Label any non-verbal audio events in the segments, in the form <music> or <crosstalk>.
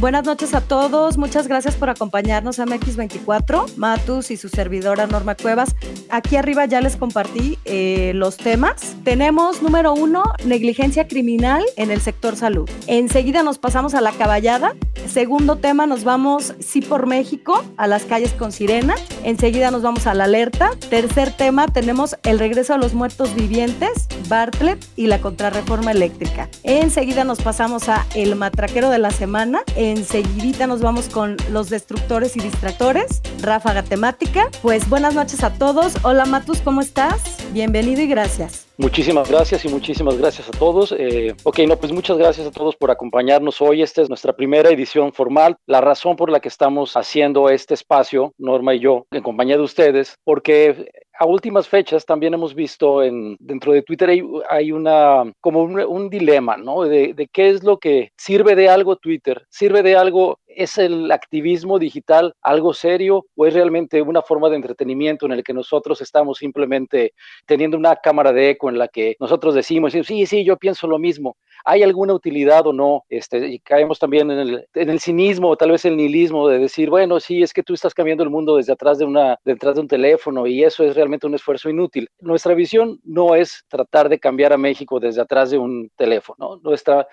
Buenas noches a todos, muchas gracias por acompañarnos a MX24, Matus y su servidora Norma Cuevas. Aquí arriba ya les compartí eh, los temas. Tenemos número uno, negligencia criminal en el sector salud. Enseguida nos pasamos a la caballada. Segundo tema, nos vamos sí por México, a las calles con sirena. Enseguida nos vamos a la alerta. Tercer tema, tenemos el regreso a los muertos vivientes, Bartlett y la contrarreforma eléctrica. Enseguida nos pasamos a el matraquero de la semana Enseguidita nos vamos con los destructores y distractores, ráfaga temática. Pues buenas noches a todos. Hola Matus, ¿cómo estás? Bienvenido y gracias. Muchísimas gracias y muchísimas gracias a todos. Eh, ok, no, pues muchas gracias a todos por acompañarnos hoy. Esta es nuestra primera edición formal. La razón por la que estamos haciendo este espacio, Norma y yo, en compañía de ustedes, porque a últimas fechas también hemos visto en, dentro de Twitter hay, una como un, dilema, ¿no? De, qué es lo que sirve de algo Twitter, sirve de algo, es el activismo digital algo serio o es realmente una forma de entretenimiento en el que nosotros estamos simplemente teniendo una cámara de eco en la que nosotros decimos, sí, sí, yo pienso lo mismo. ¿Hay alguna utilidad o no? Este, y caemos también en el, en el cinismo o tal vez el nihilismo de decir, bueno, sí, es que tú estás cambiando el mundo desde atrás de, una, detrás de un teléfono y eso es realmente un esfuerzo inútil. Nuestra visión no es tratar de cambiar a México desde atrás de un teléfono. Nuestra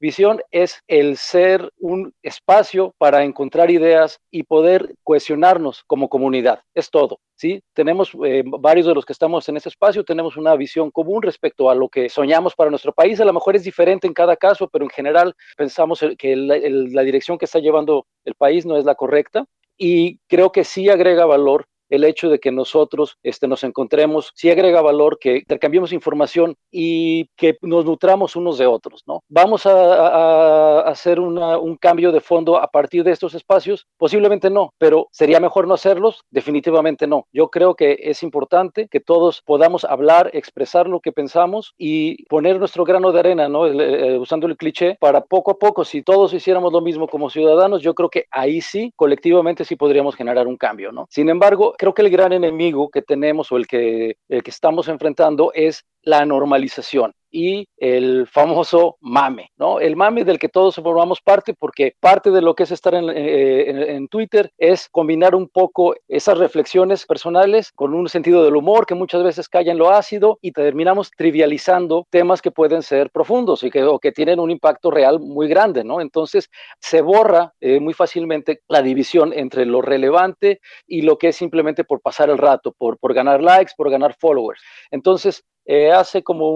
visión es el ser un espacio para encontrar ideas y poder cohesionarnos como comunidad. Es todo. ¿sí? Tenemos eh, varios de los que estamos en ese espacio, tenemos una visión común respecto a lo que soñamos para nuestro país. A lo mejor es diferente en cada caso, pero en general pensamos que la dirección que está llevando el país no es la correcta. Y creo que sí agrega valor el hecho de que nosotros este, nos encontremos, sí agrega valor que intercambiemos información y que nos nutramos unos de otros, ¿no? Vamos a, hacer un cambio de fondo a partir de estos espacios, posiblemente no, pero sería mejor no hacerlos, definitivamente no. Yo creo que es importante que todos podamos hablar, expresar lo que pensamos y poner nuestro grano de arena, ¿no? Eh, usando el cliché, para poco a poco, si todos hiciéramos lo mismo como ciudadanos, yo creo que ahí sí, colectivamente sí podríamos generar un cambio, ¿no? Sin embargo, creo que el gran enemigo que tenemos o el que, el que estamos enfrentando es la normalización y el famoso mame, ¿no? El mame del que todos formamos parte porque parte de lo que es estar eh, en, en, Twitter es combinar un poco esas reflexiones personales con un sentido del humor que muchas veces cae en lo ácido y terminamos trivializando temas que pueden ser profundos y que, o que tienen un impacto real muy grande, ¿no? Entonces se borra eh, muy fácilmente la división entre lo relevante y lo que es simplemente por pasar el rato, por, por ganar likes, por ganar followers. Entonces, eh, hace como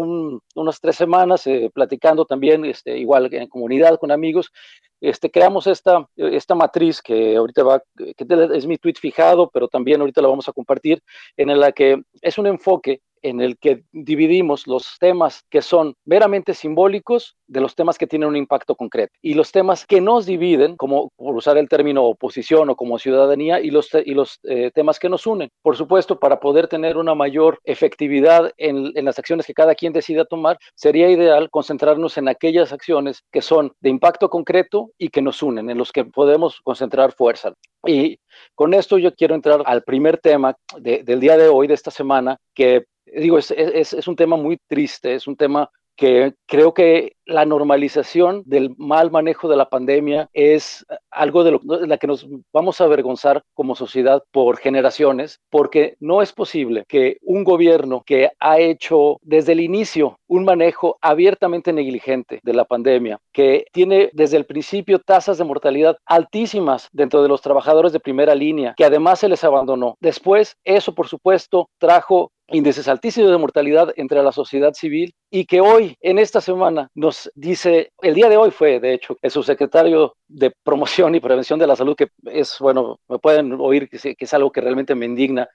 unas tres semanas, eh, platicando también, este, igual en comunidad con amigos, este, creamos esta, esta matriz que ahorita va, que es mi tweet fijado, pero también ahorita la vamos a compartir, en la que es un enfoque en el que dividimos los temas que son meramente simbólicos de los temas que tienen un impacto concreto y los temas que nos dividen, como por usar el término oposición o como ciudadanía, y los, y los eh, temas que nos unen. Por supuesto, para poder tener una mayor efectividad en, en las acciones que cada quien decida tomar, sería ideal concentrarnos en aquellas acciones que son de impacto concreto y que nos unen, en los que podemos concentrar fuerza. Y con esto yo quiero entrar al primer tema del día de hoy, de esta semana, que digo, es, es, es un tema muy triste, es un tema que creo que la normalización del mal manejo de la pandemia es algo de, lo, de la que nos vamos a avergonzar como sociedad por generaciones, porque no es posible que un gobierno que ha hecho desde el inicio un manejo abiertamente negligente de la pandemia, que tiene desde el principio tasas de mortalidad altísimas dentro de los trabajadores de primera línea, que además se les abandonó. Después, eso por supuesto trajo índices altísimos de mortalidad entre la sociedad civil y que hoy, en esta semana, nos dice, el día de hoy fue, de hecho, el subsecretario de Promoción y Prevención de la Salud, que es, bueno, me pueden oír que, es algo que realmente me indigna,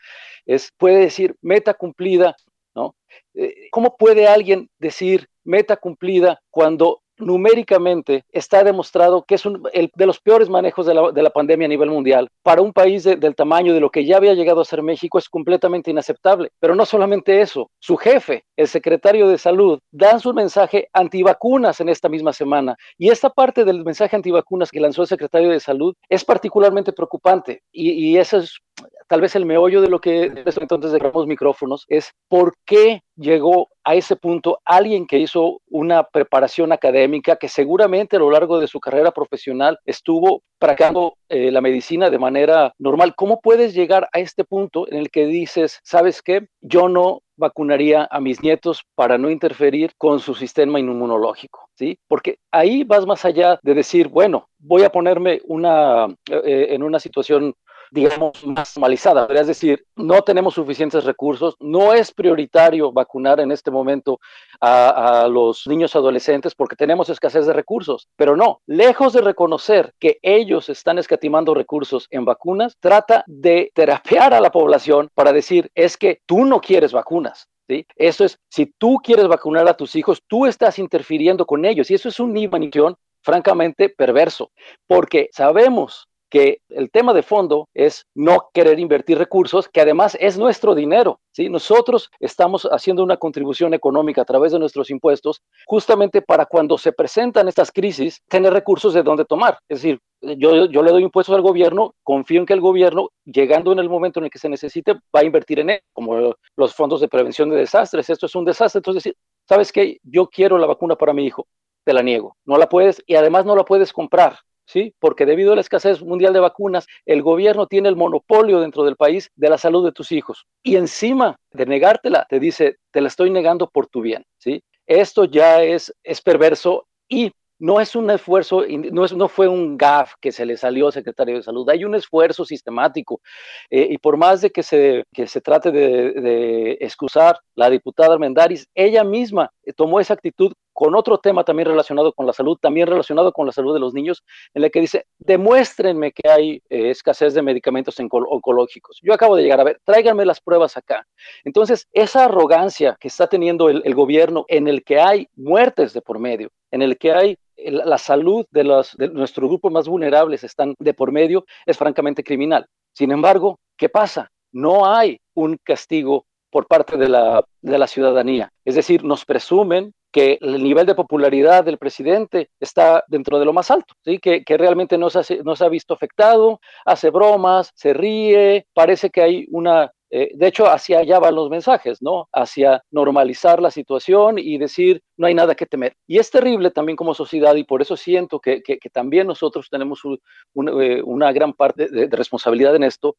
es, puede decir meta cumplida, ¿no? Eh, ¿Cómo puede alguien decir meta cumplida cuando numéricamente está demostrado que es un, el, de los peores manejos de la, de la, pandemia a nivel mundial. Para un país de, del tamaño de lo que ya había llegado a ser México es completamente inaceptable. Pero no solamente eso, su jefe, el secretario de Salud, da su mensaje antivacunas en esta misma semana. Y esta parte del mensaje antivacunas que lanzó el secretario de Salud es particularmente preocupante. Y, y eso es tal vez el meollo de lo que entonces dejamos micrófonos es por qué llegó a ese punto alguien que hizo una preparación académica, que seguramente a lo largo de su carrera profesional estuvo practicando eh, la medicina de manera normal. ¿Cómo puedes llegar a este punto en el que dices, sabes qué, yo no vacunaría a mis nietos para no interferir con su sistema inmunológico, ¿sí? Porque ahí vas más allá de decir, bueno, voy a ponerme una, eh, en una situación digamos, más normalizada. Es decir, no tenemos suficientes recursos, no es prioritario vacunar en este momento a, los niños adolescentes porque tenemos escasez de recursos. Pero no, lejos de reconocer que ellos están escatimando recursos en vacunas, trata de terapear a la población para decir, es que tú no quieres vacunas. ¿Sí? Eso es, si tú quieres vacunar a tus hijos, tú estás interfiriendo con ellos y eso es una inhibición francamente perverso, porque sabemos que el tema de fondo es no querer invertir recursos, que además es nuestro dinero. ¿sí? Nosotros estamos haciendo una contribución económica a través de nuestros impuestos justamente para cuando se presentan estas crisis, tener recursos de dónde tomar. Es decir, yo, yo le doy impuestos al gobierno, confío en que el gobierno, llegando en el momento en el que se necesite, va a invertir en él, como los fondos de prevención de desastres. Esto es un desastre. Entonces, ¿sabes qué? Yo quiero la vacuna para mi hijo. Te la niego. No la puedes y además no la puedes comprar. ¿Sí? Porque debido a la escasez mundial de vacunas, el gobierno tiene el monopolio dentro del país de la salud de tus hijos. Y encima de negártela, te dice, te la estoy negando por tu bien, ¿sí? Esto ya es, es perverso y no es un esfuerzo, no, es, no fue un gaf que se le salió al secretario de salud, hay un esfuerzo sistemático. Eh, y por más de que se, que se trate de, excusar la diputada Armendaris, ella misma tomó esa actitud con otro tema también relacionado con la salud, también relacionado con la salud de los niños, en el que dice, demuéstrenme que hay eh, escasez de medicamentos oncológicos. Yo acabo de llegar a ver, tráiganme las pruebas acá. Entonces, esa arrogancia que está teniendo el, gobierno en el que hay muertes de por medio, en el que hay la salud de, los, de nuestros grupos más vulnerables están de por medio, es francamente criminal. Sin embargo, ¿qué pasa? No hay un castigo por parte la, de la ciudadanía. Es decir, nos presumen que el nivel de popularidad del presidente está dentro de lo más alto, ¿sí? que, que realmente no se, no se ha visto afectado, hace bromas, se ríe, parece que hay una eh, de hecho, hacia allá van los mensajes, ¿no? Hacia normalizar la situación y decir, no hay nada que temer. Y es terrible también como sociedad y por eso siento que, que, también nosotros tenemos eh, una gran parte de, responsabilidad en esto,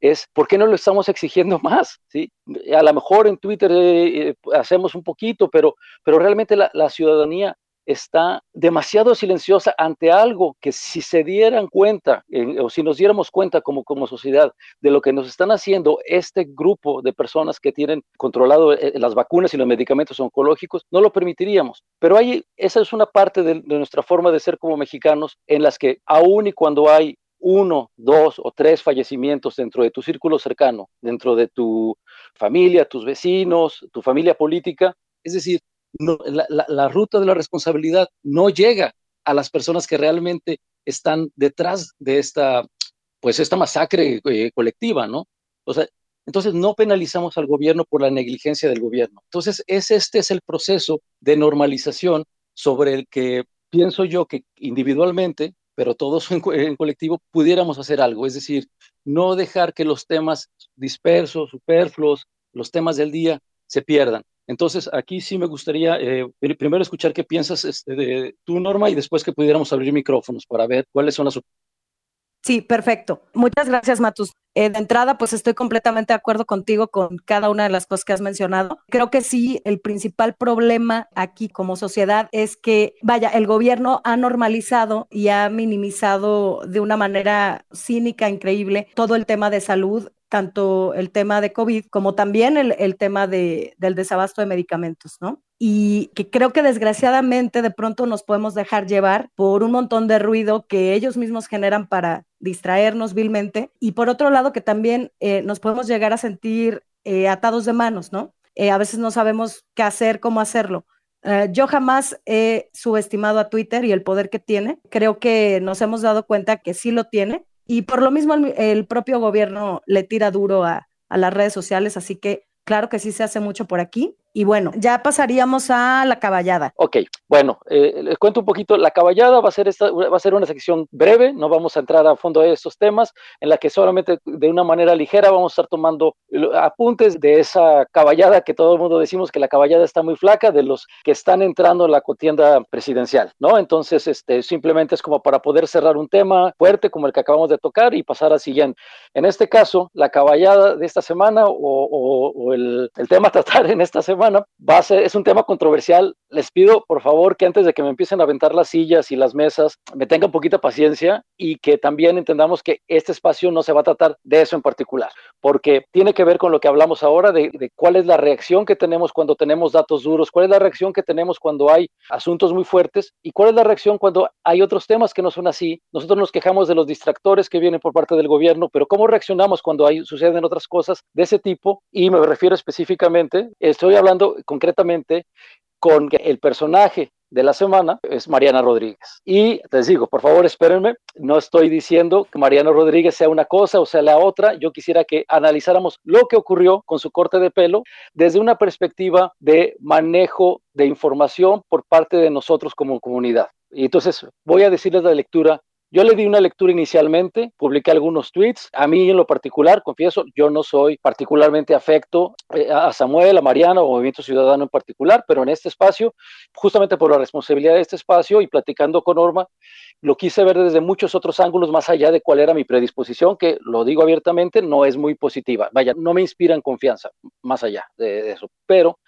es por qué no lo estamos exigiendo <laughs> más, ¿sí? A lo mejor en Twitter eh, hacemos un poquito, pero, pero realmente la ciudadanía está demasiado silenciosa ante algo que si se dieran cuenta eh, o si nos diéramos cuenta como, como sociedad de lo que nos están haciendo este grupo de personas que tienen controlado eh, las vacunas y los medicamentos oncológicos, no lo permitiríamos. Pero hay, esa es una parte de, de nuestra forma de ser como mexicanos en las que aún y cuando hay uno, dos o tres fallecimientos dentro de tu círculo cercano, dentro de tu familia, tus vecinos, tu familia política, es decir, no, la, ruta de la responsabilidad no llega a las personas que realmente están detrás de esta, pues esta masacre eh, colectiva, ¿no? Entonces no penalizamos al gobierno por la negligencia del gobierno. Entonces es, este es el proceso de normalización sobre el que pienso yo que individualmente, pero todos en colectivo, pudiéramos hacer algo. Es decir, no dejar que los temas dispersos, superfluos, los temas del día se pierdan. Entonces, aquí sí me gustaría eh, primero escuchar qué piensas este, de tu Norma y después que pudiéramos abrir micrófonos para ver cuáles son las Sí, perfecto. Muchas gracias, Matus. Eh, de entrada, pues estoy completamente de acuerdo contigo con cada una de las cosas que has mencionado. Creo que sí, el principal problema aquí como sociedad es que, vaya, el gobierno ha normalizado y ha minimizado de una manera cínica, increíble, todo el tema de salud tanto el tema de COVID como también el, el tema de, del desabasto de medicamentos, ¿no? y que creo que desgraciadamente de pronto nos podemos dejar llevar por un montón de ruido que ellos mismos generan para distraernos vilmente y por otro lado que también eh, nos podemos llegar a sentir eh, atados de manos, ¿no? Eh, a veces no sabemos qué hacer, cómo hacerlo. Yo jamás he subestimado a Twitter y el poder que tiene. Creo que nos hemos dado cuenta que sí lo tiene y por lo mismo el, el propio gobierno le tira duro a, a las redes sociales, así que claro que sí se hace mucho por aquí Y bueno, ya pasaríamos a la caballada. Ok, bueno, eh, les cuento un poquito. La caballada va a ser esta, va a ser una sección breve. No vamos a entrar a fondo a estos temas, en la que solamente de una manera ligera vamos a estar tomando apuntes de esa caballada que todo el mundo decimos que la caballada está muy flaca de los que están entrando en la contienda presidencial, ¿no? Entonces, este, simplemente es como para poder cerrar un tema fuerte como el que acabamos de tocar y pasar al siguiente. En este caso, la caballada de esta semana o, el, el tema a tratar en esta semana va a ser, es un tema controversial. Les pido, por favor, que antes de que me empiecen a aventar las sillas y las mesas, me tengan poquita paciencia y que también entendamos que este espacio no se va a tratar de eso en particular, porque tiene que ver con lo que hablamos ahora de, de cuál es la reacción que tenemos cuando tenemos datos duros, cuál es la reacción que tenemos cuando hay asuntos muy fuertes y cuál es la reacción cuando hay otros temas que no son así. Nosotros nos quejamos de los distractores que vienen por parte del gobierno, pero ¿cómo reaccionamos cuando hay, suceden otras cosas de ese tipo? Y me refiero específicamente, estoy hablando concretamente con el personaje de la semana es Mariana Rodríguez. Y les digo, por favor, espérenme, no estoy diciendo que Mariana Rodríguez sea una cosa o sea la otra, yo quisiera que analizáramos lo que ocurrió con su corte de pelo desde una perspectiva de manejo de información por parte de nosotros como comunidad. Y entonces voy a decirles la lectura yo le di una lectura inicialmente, publiqué algunos tweets. A mí en lo particular, confieso, yo no soy particularmente afecto eh, a Samuel, a Mariana o Movimiento Ciudadano en particular, pero en este espacio, justamente por la responsabilidad de este espacio y platicando con Norma, lo quise ver desde muchos otros ángulos más allá de cuál era mi predisposición, que lo digo abiertamente, no es muy positiva. Vaya, no me inspira en confianza, más allá de eso. Pero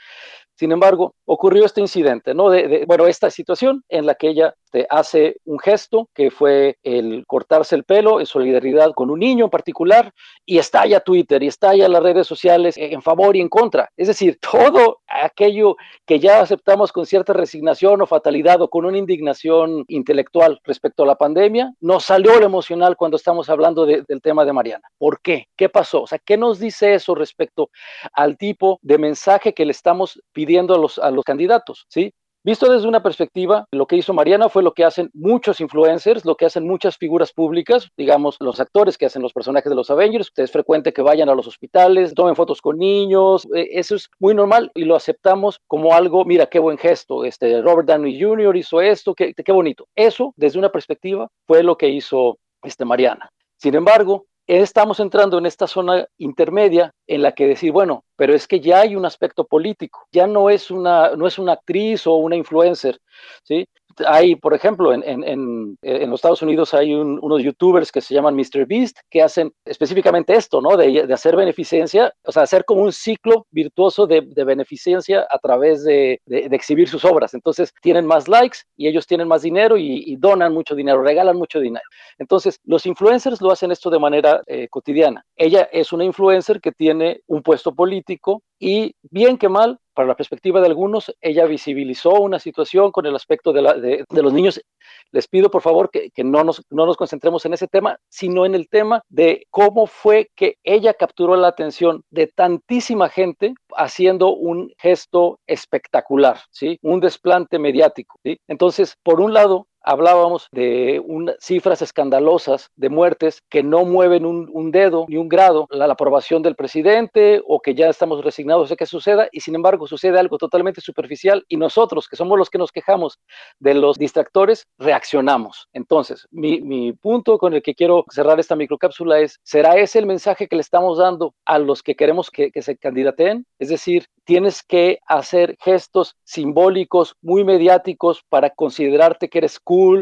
sin embargo, ocurrió este incidente, ¿no? De, bueno, esta situación en la que ella este, hace un gesto que fue el cortarse el pelo en solidaridad con un niño en particular y estalla Twitter y estalla las redes sociales en favor y en contra. Es decir, <laughs> todo aquello que ya aceptamos con cierta resignación o fatalidad o con una indignación intelectual respecto a la pandemia, nos salió lo emocional cuando estamos hablando del tema de Mariana. ¿Por qué? ¿Qué pasó? O sea, ¿qué nos dice eso respecto al tipo de mensaje que le estamos pidiendo? a los, a los candidatos, ¿sí? Visto desde una perspectiva, lo que hizo Mariana fue lo que hacen muchos influencers, lo que hacen muchas figuras públicas, digamos, los actores que hacen los personajes de los Avengers. Es frecuente que vayan a los hospitales, tomen fotos con niños, eh, eso es muy normal y lo aceptamos como algo, mira, qué buen gesto, este Robert Downey Jr. hizo esto, qué, qué bonito. Eso, desde una perspectiva, fue lo que hizo este Mariana. Sin embargo, estamos entrando en esta zona intermedia en la que decir, bueno, pero es que ya hay un aspecto político, ya no es una, no es una actriz o una influencer, ¿sí? Hay, por ejemplo, en, en, en, los Estados Unidos hay unos youtubers que se llaman Mr. Beast que hacen específicamente esto, ¿no? De, de hacer beneficencia, o sea, hacer como un ciclo virtuoso de, beneficencia a través de, exhibir sus obras. Entonces, tienen más likes y ellos tienen más dinero y, y, donan mucho dinero, regalan mucho dinero. Entonces, los influencers lo hacen esto de manera eh, cotidiana. Ella es una influencer que tiene un puesto político y bien que mal, para la perspectiva de algunos, ella visibilizó una situación con el aspecto de, los niños. Les pido, por favor, que, no, nos, no nos concentremos en ese tema, sino en el tema de cómo fue que ella capturó la atención de tantísima gente haciendo un gesto espectacular, ¿sí? Un desplante mediático, ¿sí? Entonces, por un lado, hablábamos de cifras escandalosas de muertes que no mueven un, dedo ni un grado la, la, aprobación del presidente o que ya estamos resignados a que suceda y sin embargo sucede algo totalmente superficial y nosotros que somos los que nos quejamos de los distractores reaccionamos. Entonces, mi, mi punto con el que quiero cerrar esta microcápsula es, ¿será ese el mensaje que le estamos dando a los que queremos que, que se candidateen? Es decir, tienes que hacer gestos simbólicos muy mediáticos para considerarte que eres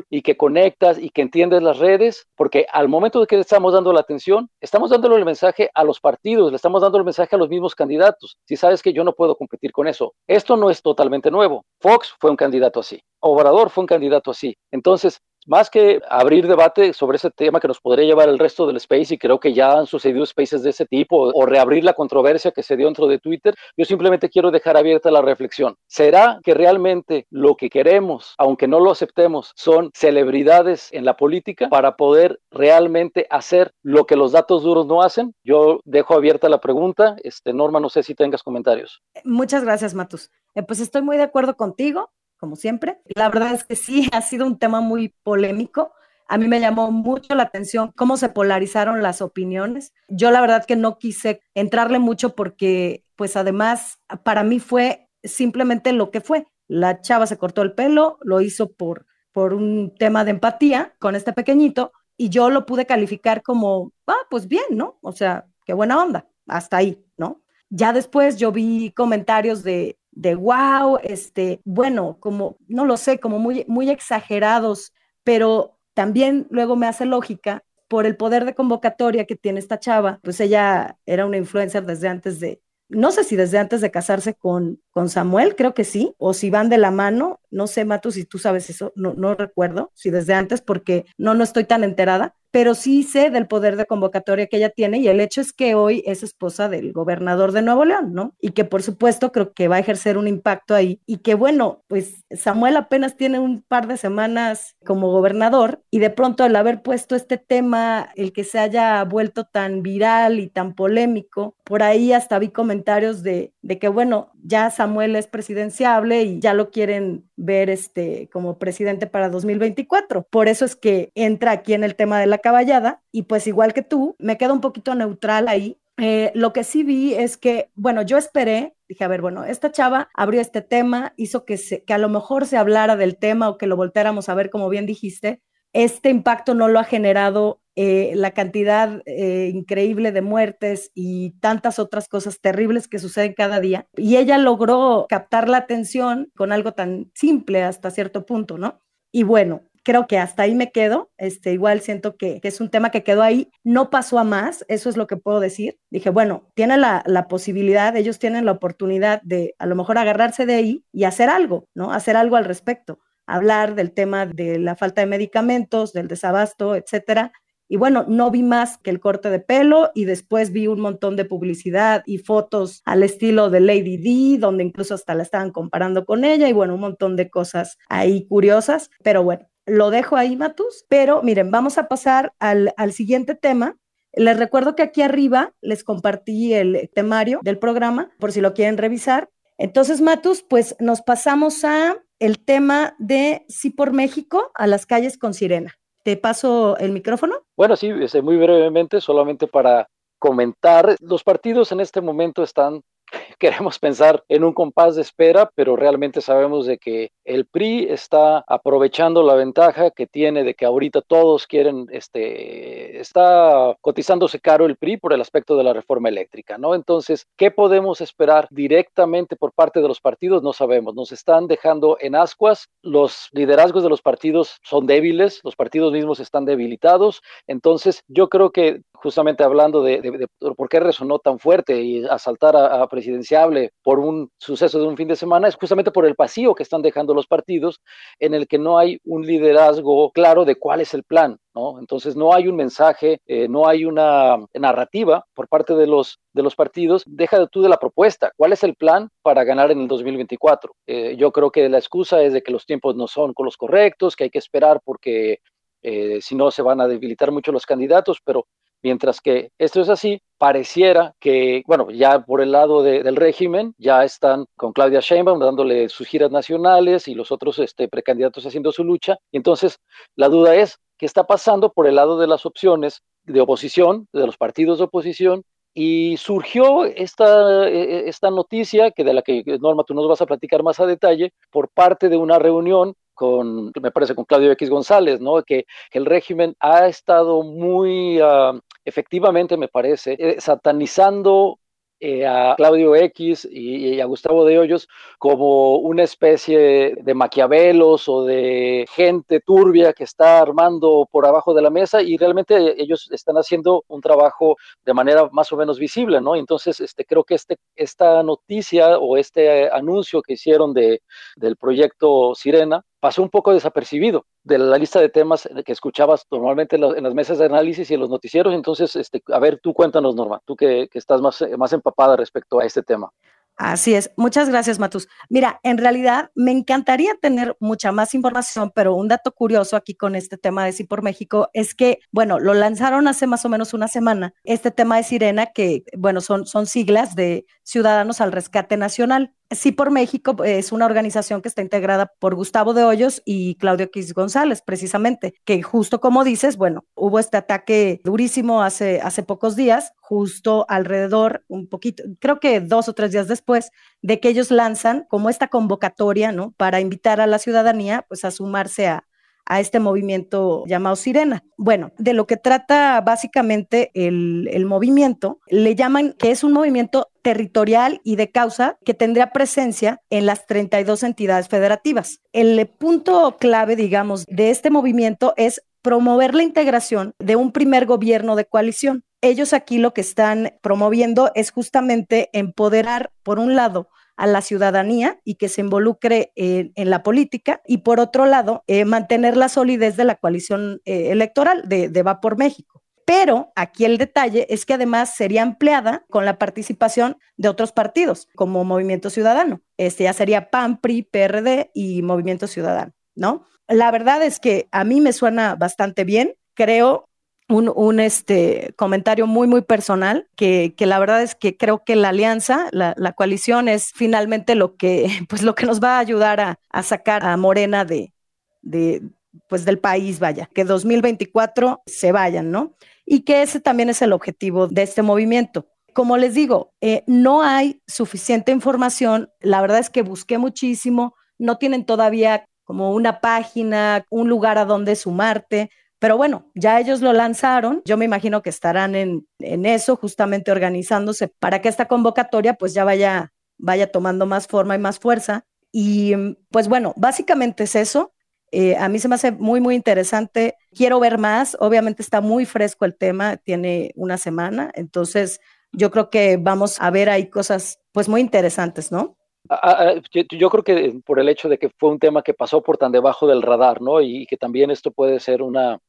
y que conectas y que entiendes las redes, porque al momento de que le estamos dando la atención, estamos dándole el mensaje a los partidos, le estamos dando el mensaje a los mismos candidatos. Si sabes que yo no puedo competir con eso, esto no es totalmente nuevo. Fox fue un candidato así. Obrador fue un candidato así. Entonces, más que abrir debate sobre ese tema que nos podría llevar el resto del space, y creo que ya han sucedido spaces de ese tipo, o reabrir la controversia que se dio dentro de Twitter, yo simplemente quiero dejar abierta la reflexión. ¿Será que realmente lo que queremos, aunque no lo aceptemos, son celebridades en la política para poder realmente hacer lo que los datos duros no hacen? Yo dejo abierta la pregunta. Este, Norma, no sé si tengas comentarios. Muchas gracias, Matus. Eh, pues estoy muy de acuerdo contigo como siempre. La verdad es que sí, <laughs> ha sido un tema muy polémico. A mí me llamó mucho la atención cómo se polarizaron las opiniones. Yo la verdad que no quise entrarle mucho porque, pues además, para mí fue simplemente lo que fue. La chava se cortó el pelo, lo hizo por, por un tema de empatía con este pequeñito y yo lo pude calificar como, ah, pues bien, ¿no? O sea, qué buena onda, hasta ahí, ¿no? Ya después yo vi comentarios de, de wow, este, bueno, como, no lo sé, como muy, muy exagerados, pero también luego me hace lógica por el poder de convocatoria que tiene esta chava, pues ella era una influencer desde antes de, no sé si desde antes de casarse con, con Samuel, creo que sí, o si van de la mano, no sé, Matu, si tú sabes eso, no, no recuerdo, si desde antes, porque no, no estoy tan enterada, pero sí sé del poder de convocatoria que ella tiene y el hecho es que hoy es esposa del gobernador de Nuevo León, ¿no? Y que por supuesto creo que va a ejercer un impacto ahí y que bueno, pues Samuel apenas tiene un par de semanas como gobernador y de pronto al haber puesto este tema, el que se haya vuelto tan viral y tan polémico, por ahí hasta vi comentarios de, de que bueno, ya Samuel es presidenciable y ya lo quieren ver este como presidente para 2024. Por eso es que entra aquí en el tema de la caballada y pues igual que tú, me quedo un poquito neutral ahí. Eh, lo que sí vi es que, bueno, yo esperé, dije, a ver, bueno, esta chava abrió este tema, hizo que, se, que a lo mejor se hablara del tema o que lo volteáramos a ver, como bien dijiste. Este impacto no lo ha generado eh, la cantidad eh, increíble de muertes y tantas otras cosas terribles que suceden cada día. Y ella logró captar la atención con algo tan simple hasta cierto punto, ¿no? Y bueno, creo que hasta ahí me quedo. Este, igual siento que, es un tema que quedó ahí, no pasó a más, eso es lo que puedo decir. Dije, bueno, tiene la, la, posibilidad, ellos tienen la oportunidad de a lo mejor agarrarse de ahí y hacer algo, ¿no? Hacer algo al respecto, hablar del tema de la falta de medicamentos, del desabasto, etcétera. Y bueno, no vi más que el corte de pelo y después vi un montón de publicidad y fotos al estilo de Lady D, donde incluso hasta la estaban comparando con ella y bueno, un montón de cosas ahí curiosas. Pero bueno, lo dejo ahí, Matus. Pero miren, vamos a pasar al, siguiente tema. Les recuerdo que aquí arriba les compartí el temario del programa, por si lo quieren revisar. Entonces, Matus, pues nos pasamos a el tema de Sí por México, a las calles con sirena. Te paso el micrófono. Bueno, sí, este, muy brevemente, solamente para comentar, los partidos en este momento están <laughs> queremos pensar en un compás de espera, pero realmente sabemos de que el PRI está aprovechando la ventaja que tiene de que ahorita todos quieren, este, está cotizándose caro el PRI por el aspecto de la reforma eléctrica, ¿no? Entonces, ¿qué podemos esperar directamente por parte de los partidos? No sabemos, nos están dejando en ascuas, los liderazgos de los partidos son débiles, los partidos mismos están debilitados, entonces yo creo que justamente hablando de, por qué resonó tan fuerte y asaltar a, a, presidenciable por un suceso de un fin de semana, es justamente por el vacío que están dejando los partidos en el que no hay un liderazgo claro de cuál es el plan. ¿no? Entonces no hay un mensaje, eh, no hay una narrativa por parte de los, de los partidos. Deja tú de la propuesta. ¿Cuál es el plan para ganar en el 2024? Eh, yo creo que la excusa es de que los tiempos no son con los correctos, que hay que esperar porque eh, si no se van a debilitar mucho los candidatos, pero Mientras que esto es así, pareciera que, bueno, ya por el lado del régimen, ya están con Claudia Sheinbaum dándole sus giras nacionales y los otros este, precandidatos haciendo su lucha. Entonces, la duda es, ¿qué está pasando por el lado de las opciones de oposición, de los partidos de oposición? Y surgió esta, e, e, esta noticia, que de la que Norma tú nos vas a platicar más a detalle, por parte de una reunión con, me parece, con Claudio X González, ¿no? Que, el régimen ha estado muy ah, efectivamente, me parece, eh, satanizando eh, a Claudio X y, a Gustavo de Hoyos como una especie de maquiavelos o de gente turbia que está armando por abajo de la mesa y realmente ellos están haciendo un trabajo de manera más o menos visible, ¿no? Entonces, este, creo que este, esta noticia o este anuncio que hicieron de, del proyecto Sirena pasó un poco desapercibido de la lista de temas que escuchabas normalmente en, las mesas de análisis y en los noticieros. Entonces, este, a ver, tú cuéntanos, Norma, tú que, estás más, más empapada respecto a este tema. Así es. Muchas gracias, Matus. Mira, en realidad me encantaría tener mucha más información, pero un dato curioso aquí con este tema de Sí por México es que, bueno, lo lanzaron hace más o menos una semana, este tema de Sirena, que, bueno, son, son siglas de Ciudadanos al Rescate Nacional. Sí por México es una organización que está integrada por Gustavo de Hoyos y Claudio X González, precisamente, que justo como dices, bueno, hubo este ataque durísimo hace, hace pocos días, justo alrededor, un poquito, creo que dos o tres días después de que ellos lanzan como esta convocatoria, ¿no? Para invitar a la ciudadanía, pues a sumarse a, a este movimiento llamado Sirena. Bueno, de lo que trata básicamente el, el movimiento, le llaman que es un movimiento territorial y de causa que tendría presencia en las 32 entidades federativas. El punto clave, digamos, de este movimiento es promover la integración de un primer gobierno de coalición. Ellos aquí lo que están promoviendo es justamente empoderar, por un lado, a la ciudadanía y que se involucre en, la política y por otro lado, eh, mantener la solidez de la coalición eh, electoral de, de Va por México. Pero aquí el detalle es que además sería ampliada con la participación de otros partidos, como Movimiento Ciudadano. Este ya sería PAN, PRI, PRD y Movimiento Ciudadano, ¿no? La verdad es que a mí me suena bastante bien. Creo un, este, comentario muy, muy personal, que, la verdad es que creo que la alianza, la, coalición es finalmente lo que, <laughs> pues lo que nos va a ayudar a, sacar a Morena de, de, pues del país, vaya, que 2024 se vayan, ¿no? Y que ese también es el objetivo de este movimiento. Como les digo, eh, no hay suficiente información, la verdad es que busqué muchísimo, no tienen todavía como una página, un lugar a donde sumarte, pero bueno, ya ellos lo lanzaron, yo me imagino que estarán en, eso, justamente organizándose para que esta convocatoria pues ya vaya, vaya tomando más forma y más fuerza. Y pues bueno, básicamente es eso. Eh, a mí se me hace muy, muy interesante. Quiero ver más. Obviamente está muy fresco el tema, tiene una semana. Entonces, yo creo que vamos a ver ahí cosas pues muy interesantes, ¿no? Yo creo que por el hecho de que fue un tema que pasó por tan debajo del radar, ¿no? Y que también esto puede ser una,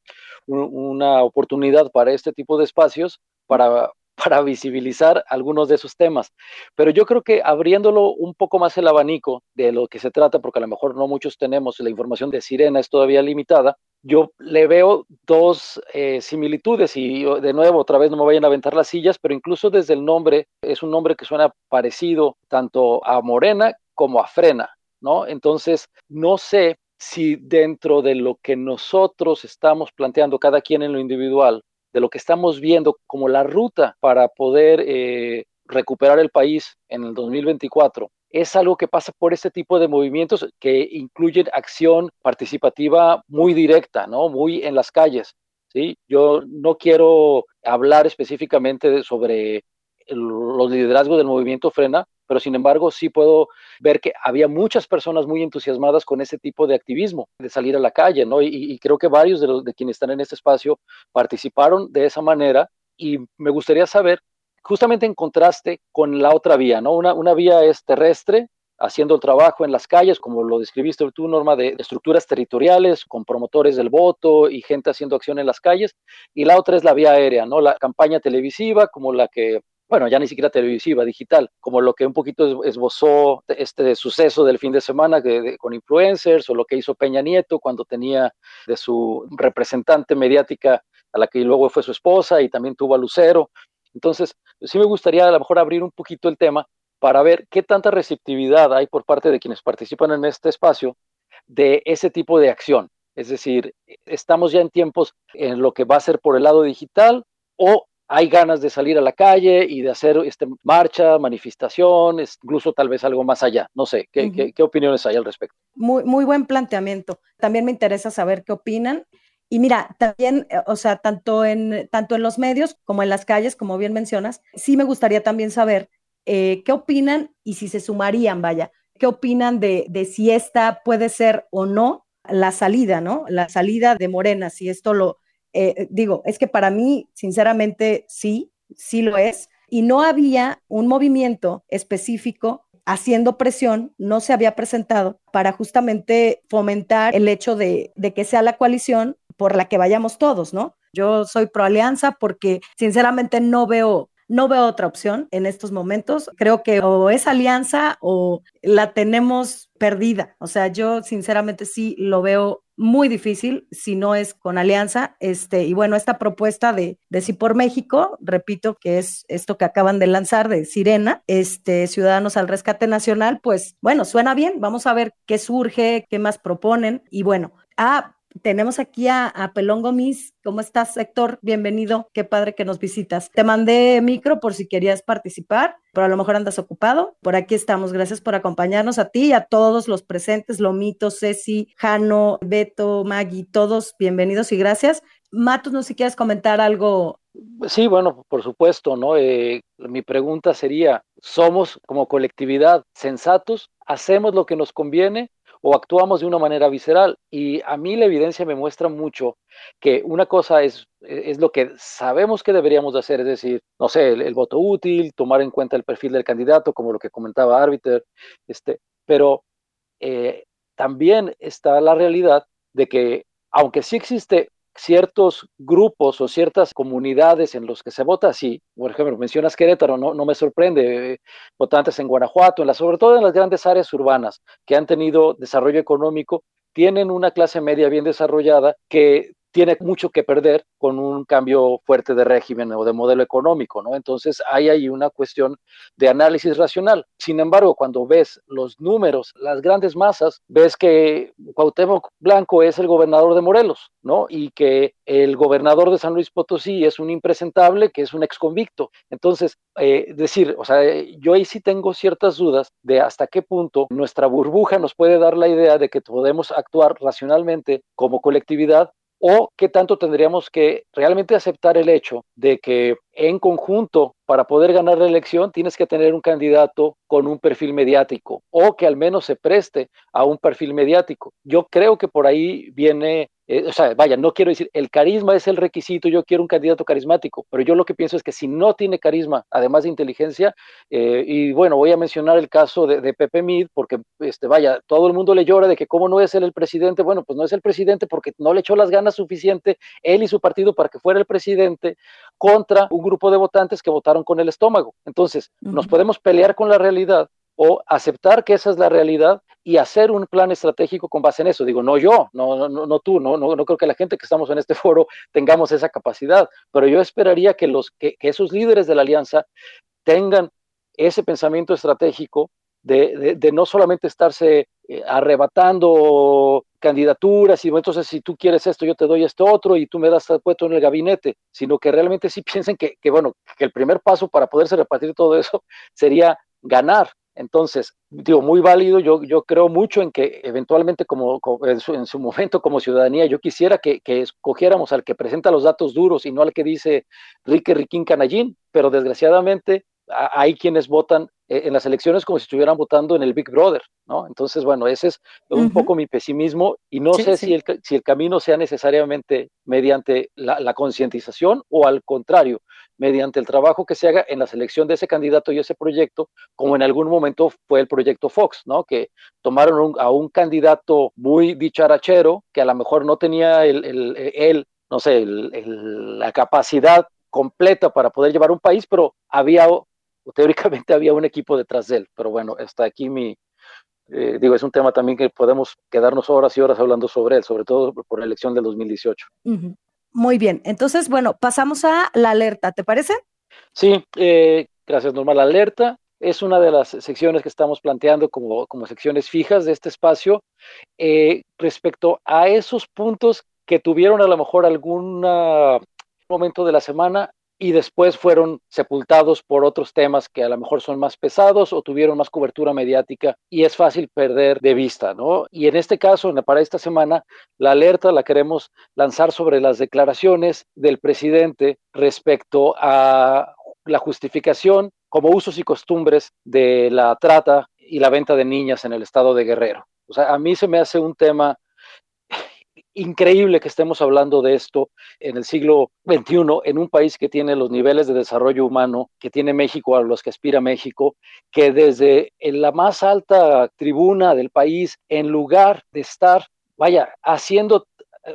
una oportunidad para este tipo de espacios para, para visibilizar algunos de esos temas. Pero yo creo que abriéndolo un poco más el abanico de lo que se trata, porque a lo mejor no muchos tenemos, la información de Sirena es todavía limitada, yo le veo dos eh, similitudes y de nuevo otra vez no me vayan a aventar las sillas, pero incluso desde el nombre es un nombre que suena parecido tanto a Morena como a Frena, ¿no? Entonces, no sé si dentro de lo que nosotros estamos planteando, cada quien en lo individual, de lo que estamos viendo como la ruta para poder eh, recuperar el país en el 2024, es algo que pasa por este tipo de movimientos que incluyen acción participativa muy directa, ¿no? Muy en las calles, ¿sí? Yo no quiero hablar específicamente sobre los liderazgos del movimiento Frena, pero sin embargo sí puedo ver que había muchas personas muy entusiasmadas con ese tipo de activismo, de salir a la calle, ¿no? Y, creo que varios de, los, de quienes están en este espacio participaron de esa manera y me gustaría saber justamente en contraste con la otra vía, ¿no? Una, una vía es terrestre, haciendo el trabajo en las calles, como lo describiste tú, Norma, de, estructuras territoriales, con promotores del voto y gente haciendo acción en las calles, y la otra es la vía aérea, ¿no? La campaña televisiva, como la que, bueno, ya ni siquiera televisiva, digital, como lo que un poquito esbozó este suceso del fin de semana con influencers, o lo que hizo Peña Nieto cuando tenía de su representante mediática a la que luego fue su esposa y también tuvo a Lucero. Entonces, sí me gustaría a lo mejor abrir un poquito el tema para ver qué tanta receptividad hay por parte de quienes participan en este espacio de ese tipo de acción. Es decir, estamos ya en tiempos en lo que va a ser por el lado digital o hay ganas de salir a la calle y de hacer este, marcha, manifestación, incluso tal vez algo más allá. No sé, ¿qué, qué opiniones hay al respecto? Muy, muy buen planteamiento. También me interesa saber qué opinan y mira, también, eh, o sea, tanto en, tanto en los medios como en las calles, como bien mencionas, sí me gustaría también saber eh, qué opinan y si se sumarían, vaya, qué opinan de, de si esta puede ser o no la salida, ¿no? La salida de Morena, si esto lo, eh, digo, es que para mí, sinceramente, sí, sí lo es. Y no había un movimiento específico haciendo presión, no se había presentado para justamente fomentar el hecho de, de que sea la coalición por la que vayamos todos, ¿no? Yo soy pro alianza porque sinceramente no veo no veo otra opción en estos momentos. Creo que o es alianza o la tenemos perdida. O sea, yo sinceramente sí lo veo muy difícil si no es con alianza. Este, y bueno, esta propuesta de, de Sí por México, repito, que es esto que acaban de lanzar de Sirena, este, Ciudadanos al Rescate Nacional, pues bueno, suena bien. Vamos a ver qué surge, qué más proponen. Y bueno, ah, tenemos aquí a, a, Pelón. ¿Cómo estás, Héctor? Bienvenido. Qué padre que nos visitas. Te mandé micro por si querías participar, pero a lo mejor andas ocupado. Por aquí estamos. Gracias por acompañarnos a ti y a todos los presentes, Lomito, Ceci, Jano, Beto, Maggie, todos bienvenidos y gracias. Matos, no sé si quieres comentar algo. Sí, bueno, por supuesto, ¿no? Eh, mi pregunta sería, ¿somos como colectividad sensatos? ¿Hacemos lo que nos conviene? O actuamos de una manera visceral. Y a mí la evidencia me muestra mucho que una cosa es, es lo que sabemos que deberíamos de hacer, es decir, no sé, el, voto útil, tomar en cuenta el perfil del candidato, como lo que comentaba Arbiter, este, pero eh, también está la realidad de que aunque sí existe ciertos grupos o ciertas comunidades en los que se vota así, por ejemplo, mencionas Querétaro, no, no me sorprende, eh, votantes en Guanajuato, en la, sobre todo en las grandes áreas urbanas que han tenido desarrollo económico, tienen una clase media bien desarrollada que tiene mucho que perder con un cambio fuerte de régimen o de modelo económico, ¿no? Entonces hay ahí una cuestión de análisis racional. Sin embargo, cuando ves los números, las grandes masas, ves que Cuauhtémoc Blanco es el gobernador de Morelos, ¿no? Y que el gobernador de San Luis Potosí es un impresentable, que es un exconvicto. Entonces, eh, decir, o sea, yo ahí sí tengo ciertas dudas de hasta qué punto nuestra burbuja nos puede dar la idea de que podemos actuar racionalmente como colectividad o qué tanto tendríamos que realmente aceptar el hecho de que en conjunto, para poder ganar la elección, tienes que tener un candidato con un perfil mediático o que al menos se preste a un perfil mediático. Yo creo que por ahí viene eh, o sea, vaya, no quiero decir, el carisma es el requisito, yo quiero un candidato carismático, pero yo lo que pienso es que si no tiene carisma, además de inteligencia, eh, y bueno, voy a mencionar el caso de, Pepe Mid, porque, este, vaya, todo el mundo le llora de que cómo no es él el presidente, bueno, pues no es el presidente porque no le echó las ganas suficiente él y su partido para que fuera el presidente contra un grupo de votantes que votaron con el estómago. Entonces, nos podemos pelear con la realidad o aceptar que esa es la realidad y hacer un plan estratégico con base en eso. Digo, no yo, no, no, no tú, no, no, no creo que la gente que estamos en este <laughs> foro tengamos esa capacidad, pero yo esperaría que, los, que, esos líderes de la alianza tengan ese pensamiento estratégico de, de, no solamente estarse eh, arrebatando candidaturas y entonces si tú quieres esto, yo te doy esto otro y tú me das puesto en el gabinete, sino que realmente sí <laughs> piensen que, que, bueno, que el primer paso para poderse repartir todo eso sería ganar, entonces, digo, muy válido, yo, yo creo mucho en que eventualmente como, en, su, momento como ciudadanía, yo quisiera que, que, escogiéramos al que presenta los datos duros y no al que dice Rique Riquín Canallín, pero desgraciadamente hay quienes votan eh, en las elecciones como si estuvieran votando en el Big Brother, ¿no? Entonces, bueno, ese es un poco mi pesimismo y no sé Si, el, si el camino sea necesariamente mediante la, concientización o al contrario, mediante el trabajo que se haga en la selección de ese candidato y ese proyecto, como en algún momento fue el proyecto Fox, ¿no? Que tomaron a un candidato muy dicharachero, que a lo mejor no tenía el, el, no sé, la capacidad completa para poder llevar un país, pero había teóricamente había un equipo detrás de él, pero bueno, está aquí mi, eh, digo, es un tema también que podemos quedarnos horas y horas hablando sobre él, sobre todo por la elección del 2018. Muy bien, entonces, bueno, pasamos a la alerta, ¿te parece? Sí, eh, gracias Norma. La alerta es una de las secciones que estamos planteando como, como secciones fijas de este espacio eh, respecto a esos puntos que tuvieron a lo mejor algún momento de la semana y después fueron sepultados por otros temas que a lo mejor son más pesados o tuvieron más cobertura mediática y es fácil perder de vista, ¿no? Y en este caso, para esta semana, la alerta la queremos lanzar sobre las declaraciones del presidente respecto a la justificación como usos y costumbres de la trata y la venta de niñas en el estado de Guerrero. O sea, a mí se me hace un tema increíble que estemos hablando de esto en el siglo XXI, en un país que tiene los niveles de desarrollo humano que tiene México, a los que aspira México, que desde la más alta tribuna del país, en lugar de estar, vaya, haciendo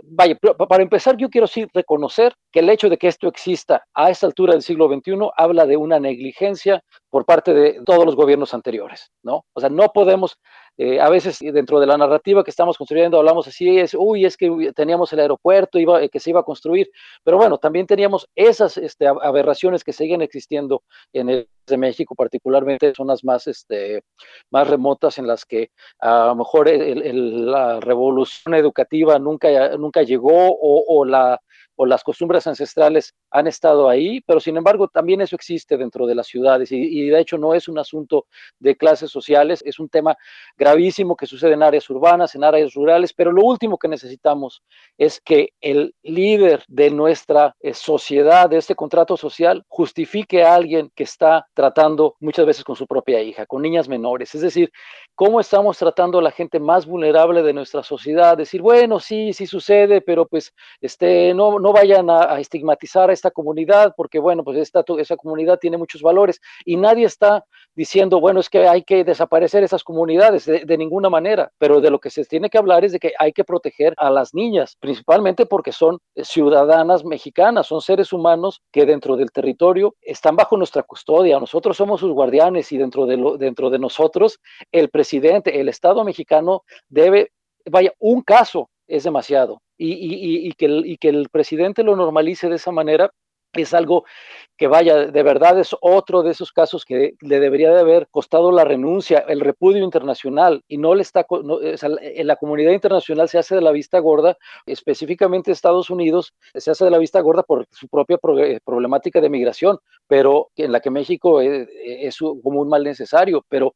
vaya, para empezar, yo quiero sí reconocer que el hecho de que esto exista a esta altura del siglo XXI habla de una negligencia por parte de todos los gobiernos anteriores, ¿no? O sea, no podemos eh, a veces dentro de la narrativa que estamos construyendo hablamos así, es, uy, es que teníamos el aeropuerto que se iba a construir, pero bueno, también teníamos esas este, aberraciones que siguen existiendo en el México, particularmente en zonas más, este, más remotas en las que a lo mejor la revolución educativa nunca, nunca llegó o, o la o las costumbres ancestrales han estado ahí, pero sin embargo también eso existe dentro de las ciudades y, de hecho no es un asunto de clases sociales, es un tema gravísimo que sucede en áreas urbanas, en áreas rurales, pero lo último que necesitamos es que el líder de nuestra eh, sociedad, de este contrato social, justifique a alguien que está tratando muchas veces con su propia hija, con niñas menores, es decir, cómo estamos tratando a la gente más vulnerable de nuestra sociedad, decir, bueno, sí, sí sucede, pero pues este no no vayan a, estigmatizar a esta comunidad, porque bueno, pues esta, esa comunidad tiene muchos valores y nadie está diciendo, bueno, es que hay que desaparecer esas comunidades de, ninguna manera, pero de lo que se tiene que hablar es de que hay que proteger a las niñas, principalmente porque son ciudadanas mexicanas, son seres humanos que dentro del territorio están bajo nuestra custodia, nosotros somos sus guardianes y dentro de, lo, dentro de nosotros el presidente, el Estado mexicano debe, vaya, un caso es demasiado y, que el, y que el presidente lo normalice de esa manera es algo que vaya, de verdad es otro de esos casos que le debería de haber costado la renuncia, el repudio internacional, y no le está, en la comunidad internacional se hace de la vista gorda, específicamente Estados Unidos se hace de la vista gorda por su propia problemática de migración, pero en la que México es, es como un mal necesario, pero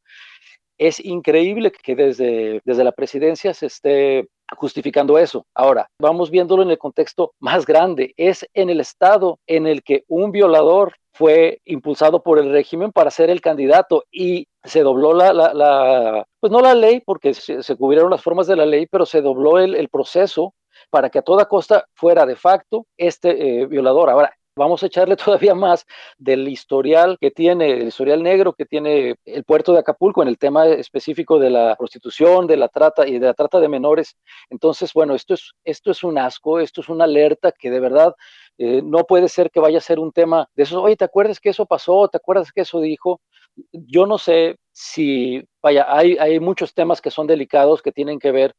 es increíble que desde, desde la presidencia se esté justificando eso. Ahora, vamos viéndolo en el contexto más grande. Es en el estado en el que un violador fue impulsado por el régimen para ser el candidato y se dobló la, la, pues no la ley, porque se, cubrieron las formas de la ley, pero se dobló el, el proceso para que a toda costa fuera de facto este eh, violador. Ahora, Vamos a echarle <laughs> todavía más del historial que tiene, el historial negro que tiene el puerto de Acapulco en el tema específico de la prostitución, de la trata y de la trata de menores. Entonces, bueno, esto es, esto es un asco, esto es una alerta que de verdad eh, no puede ser que vaya a ser un tema de esos, oye, ¿te acuerdas que eso pasó? ¿Te acuerdas que eso dijo? Yo no sé si, vaya, hay, hay muchos temas que son delicados que tienen que ver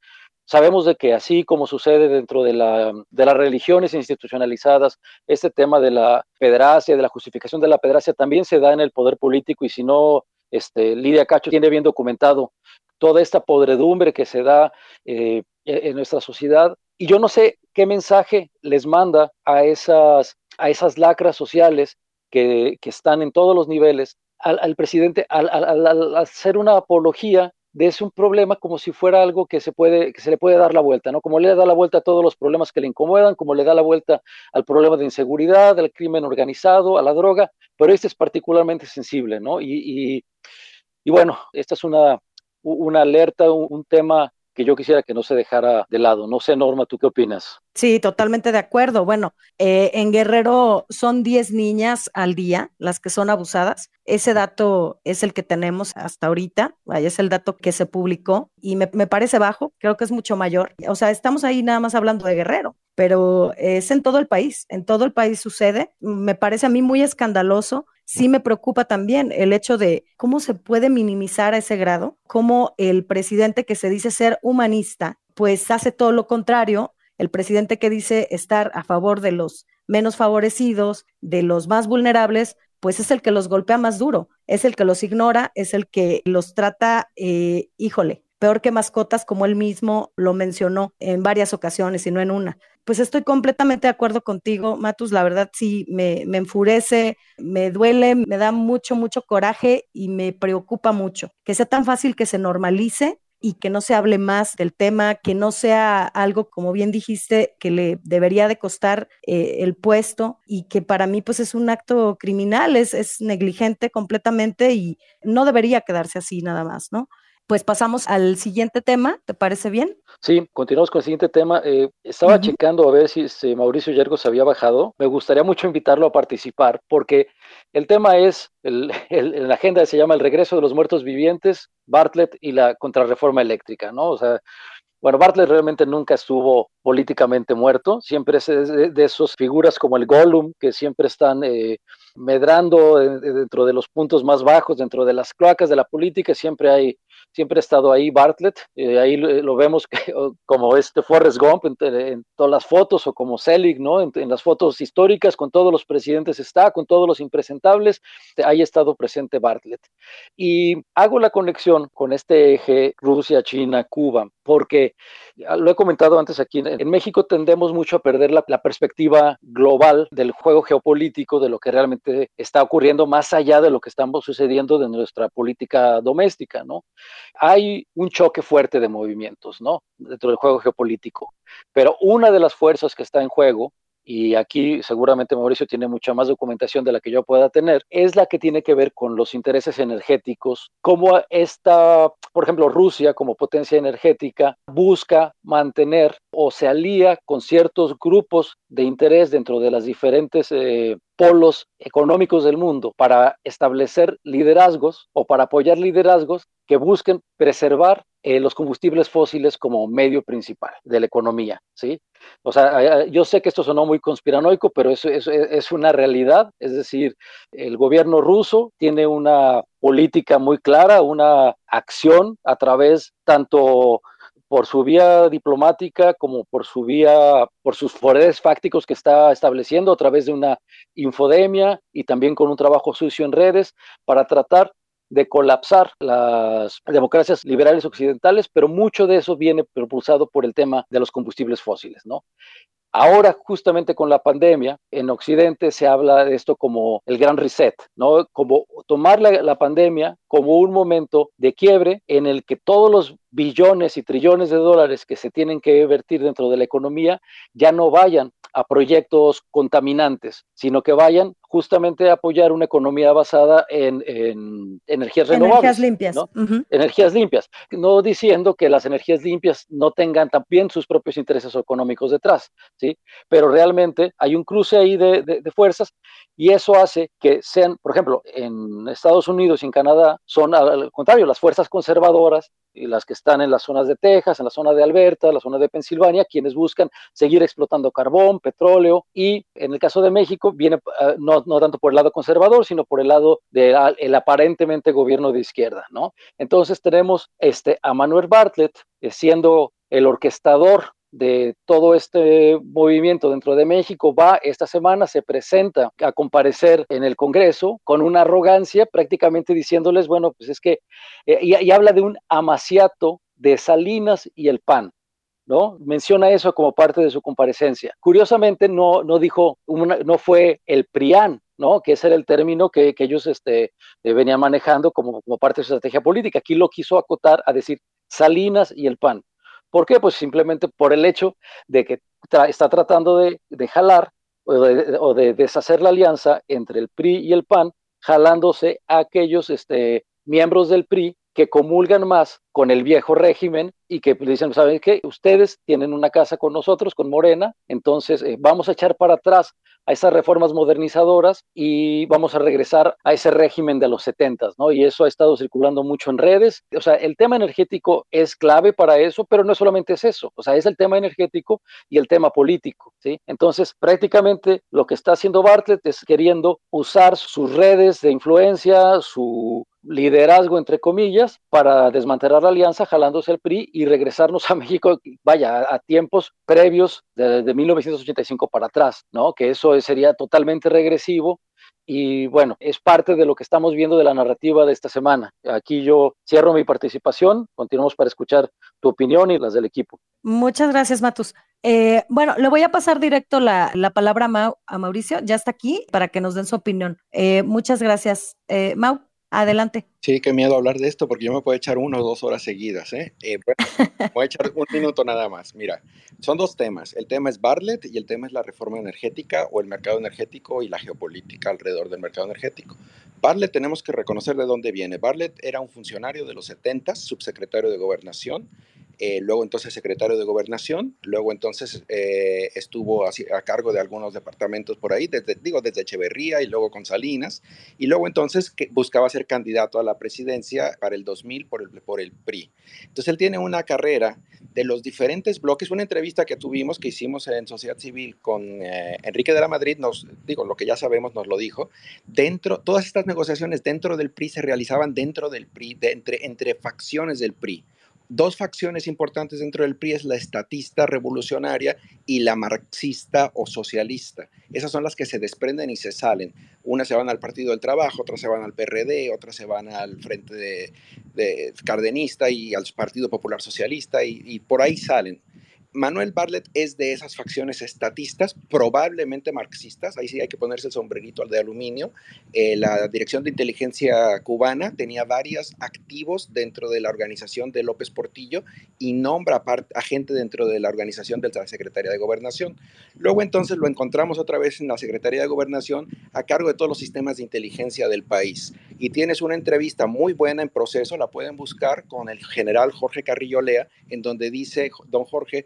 Sabemos de que así como sucede dentro de, la, de las religiones institucionalizadas, este tema de la pedracia, de la justificación de la pedracia, también se da en el poder político y si no, este, Lidia Cacho tiene bien documentado toda esta podredumbre que se da eh, e-, en nuestra sociedad. Y yo no sé qué mensaje les manda a esas, a esas lacras sociales que, están en todos los niveles al, presidente al, hacer una apología de un problema como si fuera algo que se puede, que se le puede dar la vuelta, ¿no? Como le da la vuelta a todos los problemas que le incomodan, como le da la vuelta al problema de inseguridad, al crimen organizado, a la droga, pero este es particularmente sensible, ¿no? Y, y, bueno, esta es una, una alerta, un tema que yo quisiera que no se dejara de lado. No sé, Norma, ¿tú qué opinas? Sí, totalmente de acuerdo. Bueno, eh, en Guerrero son 10 niñas al día las que son abusadas. Ese dato es el que tenemos hasta ahorita, es el dato que se publicó y me, me parece bajo, creo que es mucho mayor. O sea, estamos ahí nada más hablando de Guerrero, pero es en todo el país, en todo el país sucede. Me parece a mí muy escandaloso sí me preocupa también el hecho de cómo se puede minimizar a ese grado, cómo el presidente que se dice ser humanista, pues hace todo lo contrario, el presidente que dice estar a favor de los menos favorecidos, de los más vulnerables, pues es el que los golpea más duro, es el que los ignora, es el que los trata, eh, híjole, peor que mascotas, como él mismo lo mencionó en varias ocasiones y no en una. Pues estoy completamente de acuerdo contigo, Matus, la verdad sí me, enfurece, me duele, me da mucho, mucho coraje y me preocupa mucho que sea tan fácil que se normalice y que no se hable más del tema, que no sea algo, como bien dijiste, que le debería de costar eh, el puesto y que para mí pues es un acto criminal, es, es negligente completamente y no debería quedarse así nada más, ¿no? Pues pasamos al siguiente tema, ¿te parece bien? Sí, continuamos con el siguiente tema. Eh, estaba checando a ver si, Mauricio Yergo se había bajado. Me gustaría mucho invitarlo a participar porque el tema es, <laughs> el, en la agenda se llama El regreso de los muertos vivientes, Bartlett y la contrarreforma eléctrica, ¿no? O sea, Bueno, Bartlett realmente nunca estuvo políticamente muerto, siempre es de, esas figuras como el Gollum, que siempre están eh, medrando dentro de los puntos más bajos, dentro de las cloacas de la política, siempre hay siempre ha estado ahí Bartlett, eh, ahí lo, vemos <laughs> como este Forrest Gump en, todas las fotos, o como Selig, ¿no? En, las fotos históricas, con todos los presidentes está, con todos los impresentables, ahí ha estado presente Bartlett. Y hago la conexión con este eje Rusia, China, Cuba, porque lo he comentado antes aquí, en México tendemos mucho a perder la, la perspectiva global del juego geopolítico, de lo que realmente está ocurriendo más allá de lo que estamos sucediendo de nuestra política doméstica, ¿no? hay un choque fuerte de movimientos, ¿no? Dentro del juego geopolítico. Pero una de las fuerzas que está en juego y aquí seguramente Mauricio tiene mucha más documentación de la que yo pueda tener, es la que tiene que ver con los intereses energéticos, cómo esta, por ejemplo, Rusia como potencia energética busca mantener o se alía con ciertos grupos de interés dentro de las diferentes eh, polos económicos del mundo para establecer liderazgos o para apoyar liderazgos que busquen preservar eh, los combustibles fósiles como medio principal de la economía, ¿sí? O sea, yo sé que esto sonó muy conspiranoico, pero eso, es una realidad, es decir, el gobierno ruso tiene una política muy clara, una acción a través tanto por su vía diplomática como por su vía, por sus poderes fácticos que está estableciendo a través de una infodemia y también con un trabajo sucio en redes para tratar de colapsar las democracias liberales occidentales, pero mucho de eso viene propulsado por el tema de los combustibles fósiles, ¿no? Ahora, justamente con la pandemia, en Occidente se habla de esto como el gran reset, ¿no? Como tomar la, la, pandemia como un momento de quiebre en el que todos los billones y trillones de dólares que se tienen que vertir dentro de la economía ya no vayan a proyectos contaminantes, sino que vayan justamente a apoyar una economía basada en, energías renovables. Energías limpias. ¿no? Energías limpias. No diciendo que las energías limpias no tengan también sus propios intereses económicos detrás, ¿sí? Pero realmente hay un cruce ahí de, de fuerzas y eso hace que sean, por ejemplo, en Estados Unidos y en Canadá, son al contrario, las fuerzas conservadoras y las que están en las zonas de Texas, en la zona de Alberta, la zona de Pensilvania, quienes buscan seguir explotando carbón, petróleo y en el caso de México viene uh, no, no, tanto por el lado conservador, sino por el lado del de, aparentemente gobierno de izquierda, ¿no? Entonces tenemos este, a Manuel Bartlett eh, siendo el orquestador de todo este movimiento dentro de México va esta semana, se presenta a comparecer en el Congreso con una arrogancia prácticamente diciéndoles, bueno, pues es que, eh, y, habla de un amaciato de Salinas y el PAN. ¿No? Menciona eso como parte de su comparecencia. Curiosamente, no, no dijo, no fue el PRIAN, ¿no? Que ese era el término que, que ellos este, eh, venían manejando como, como parte de su estrategia política. Aquí lo quiso acotar a decir Salinas y el PAN. ¿Por qué? Pues simplemente por el hecho de que está tratando de, de jalar o de, o de, deshacer la alianza entre el PRI y el PAN, jalándose a aquellos este, miembros del PRI que comulgan más con el viejo régimen y que dicen, ¿saben qué? Ustedes tienen una casa con nosotros, con Morena, entonces eh, vamos a echar para atrás a esas reformas modernizadoras y vamos a regresar a ese régimen de los 70, ¿no? Y eso ha estado circulando mucho en redes. O sea, el tema energético es clave para eso, pero no solamente es eso, o sea, es el tema energético y el tema político, ¿sí? Entonces, prácticamente lo que está haciendo Bartlett es queriendo usar sus redes de influencia, su liderazgo, entre comillas, para desmantelar la alianza, jalándose el PRI y regresarnos <laughs> a México, vaya, a, tiempos previos de, de, 1985 para atrás, ¿no? Que eso sería totalmente regresivo. Y bueno, es parte de lo que estamos viendo de la narrativa de esta semana. Aquí yo cierro mi participación, continuamos para escuchar tu opinión y las del equipo. Muchas gracias, Matus. Eh, bueno, le voy a pasar directo la, la palabra a, Mau, a, Mauricio, ya está aquí para que nos den su opinión. Eh, muchas gracias, eh. Adelante. Sí, qué miedo hablar de esto porque yo me puedo echar una o dos horas seguidas. ¿eh? eh bueno, voy a echar un minuto nada más. Mira, son dos temas. El tema es Bartlett y el tema es la reforma energética o el mercado energético y la geopolítica alrededor del mercado energético. Bartlett tenemos que reconocer de dónde viene. Bartlett era un funcionario de los 70, subsecretario de gobernación, eh, luego entonces secretario de gobernación, luego entonces eh, estuvo a, cargo de algunos departamentos por ahí, desde, digo, desde Echeverría y luego con Salinas, y luego entonces que buscaba ser candidato a la presidencia para el 2000 por el, por el PRI. Entonces él tiene una carrera de los diferentes bloques, una entrevista que tuvimos, que hicimos en Sociedad Civil con eh, Enrique de la Madrid, nos digo, lo que ya sabemos nos lo dijo, dentro, todas estas negociaciones dentro del PRI se realizaban dentro del PRI, entre, entre facciones del PRI dos facciones importantes dentro del PRI es la estatista revolucionaria y la marxista o socialista. Esas son las que se desprenden y se salen. Unas se van al Partido del Trabajo, otras se van al PRD, otras se van al Frente de, Cardenista y al Partido Popular Socialista y por ahí salen. Manuel Bartlett es de esas facciones estatistas, probablemente marxistas, ahí sí hay que ponerse el sombrerito al de aluminio. Eh, la Dirección de Inteligencia cubana tenía varios activos dentro de la organización de López Portillo y nombra a gente dentro de la organización de la Secretaría de Gobernación. Luego entonces lo encontramos otra vez en la Secretaría de Gobernación a cargo de todos los sistemas de inteligencia del país. Y tienes una entrevista muy buena en proceso, la pueden buscar con el general Jorge Carrillo Lea, en donde dice, don Jorge,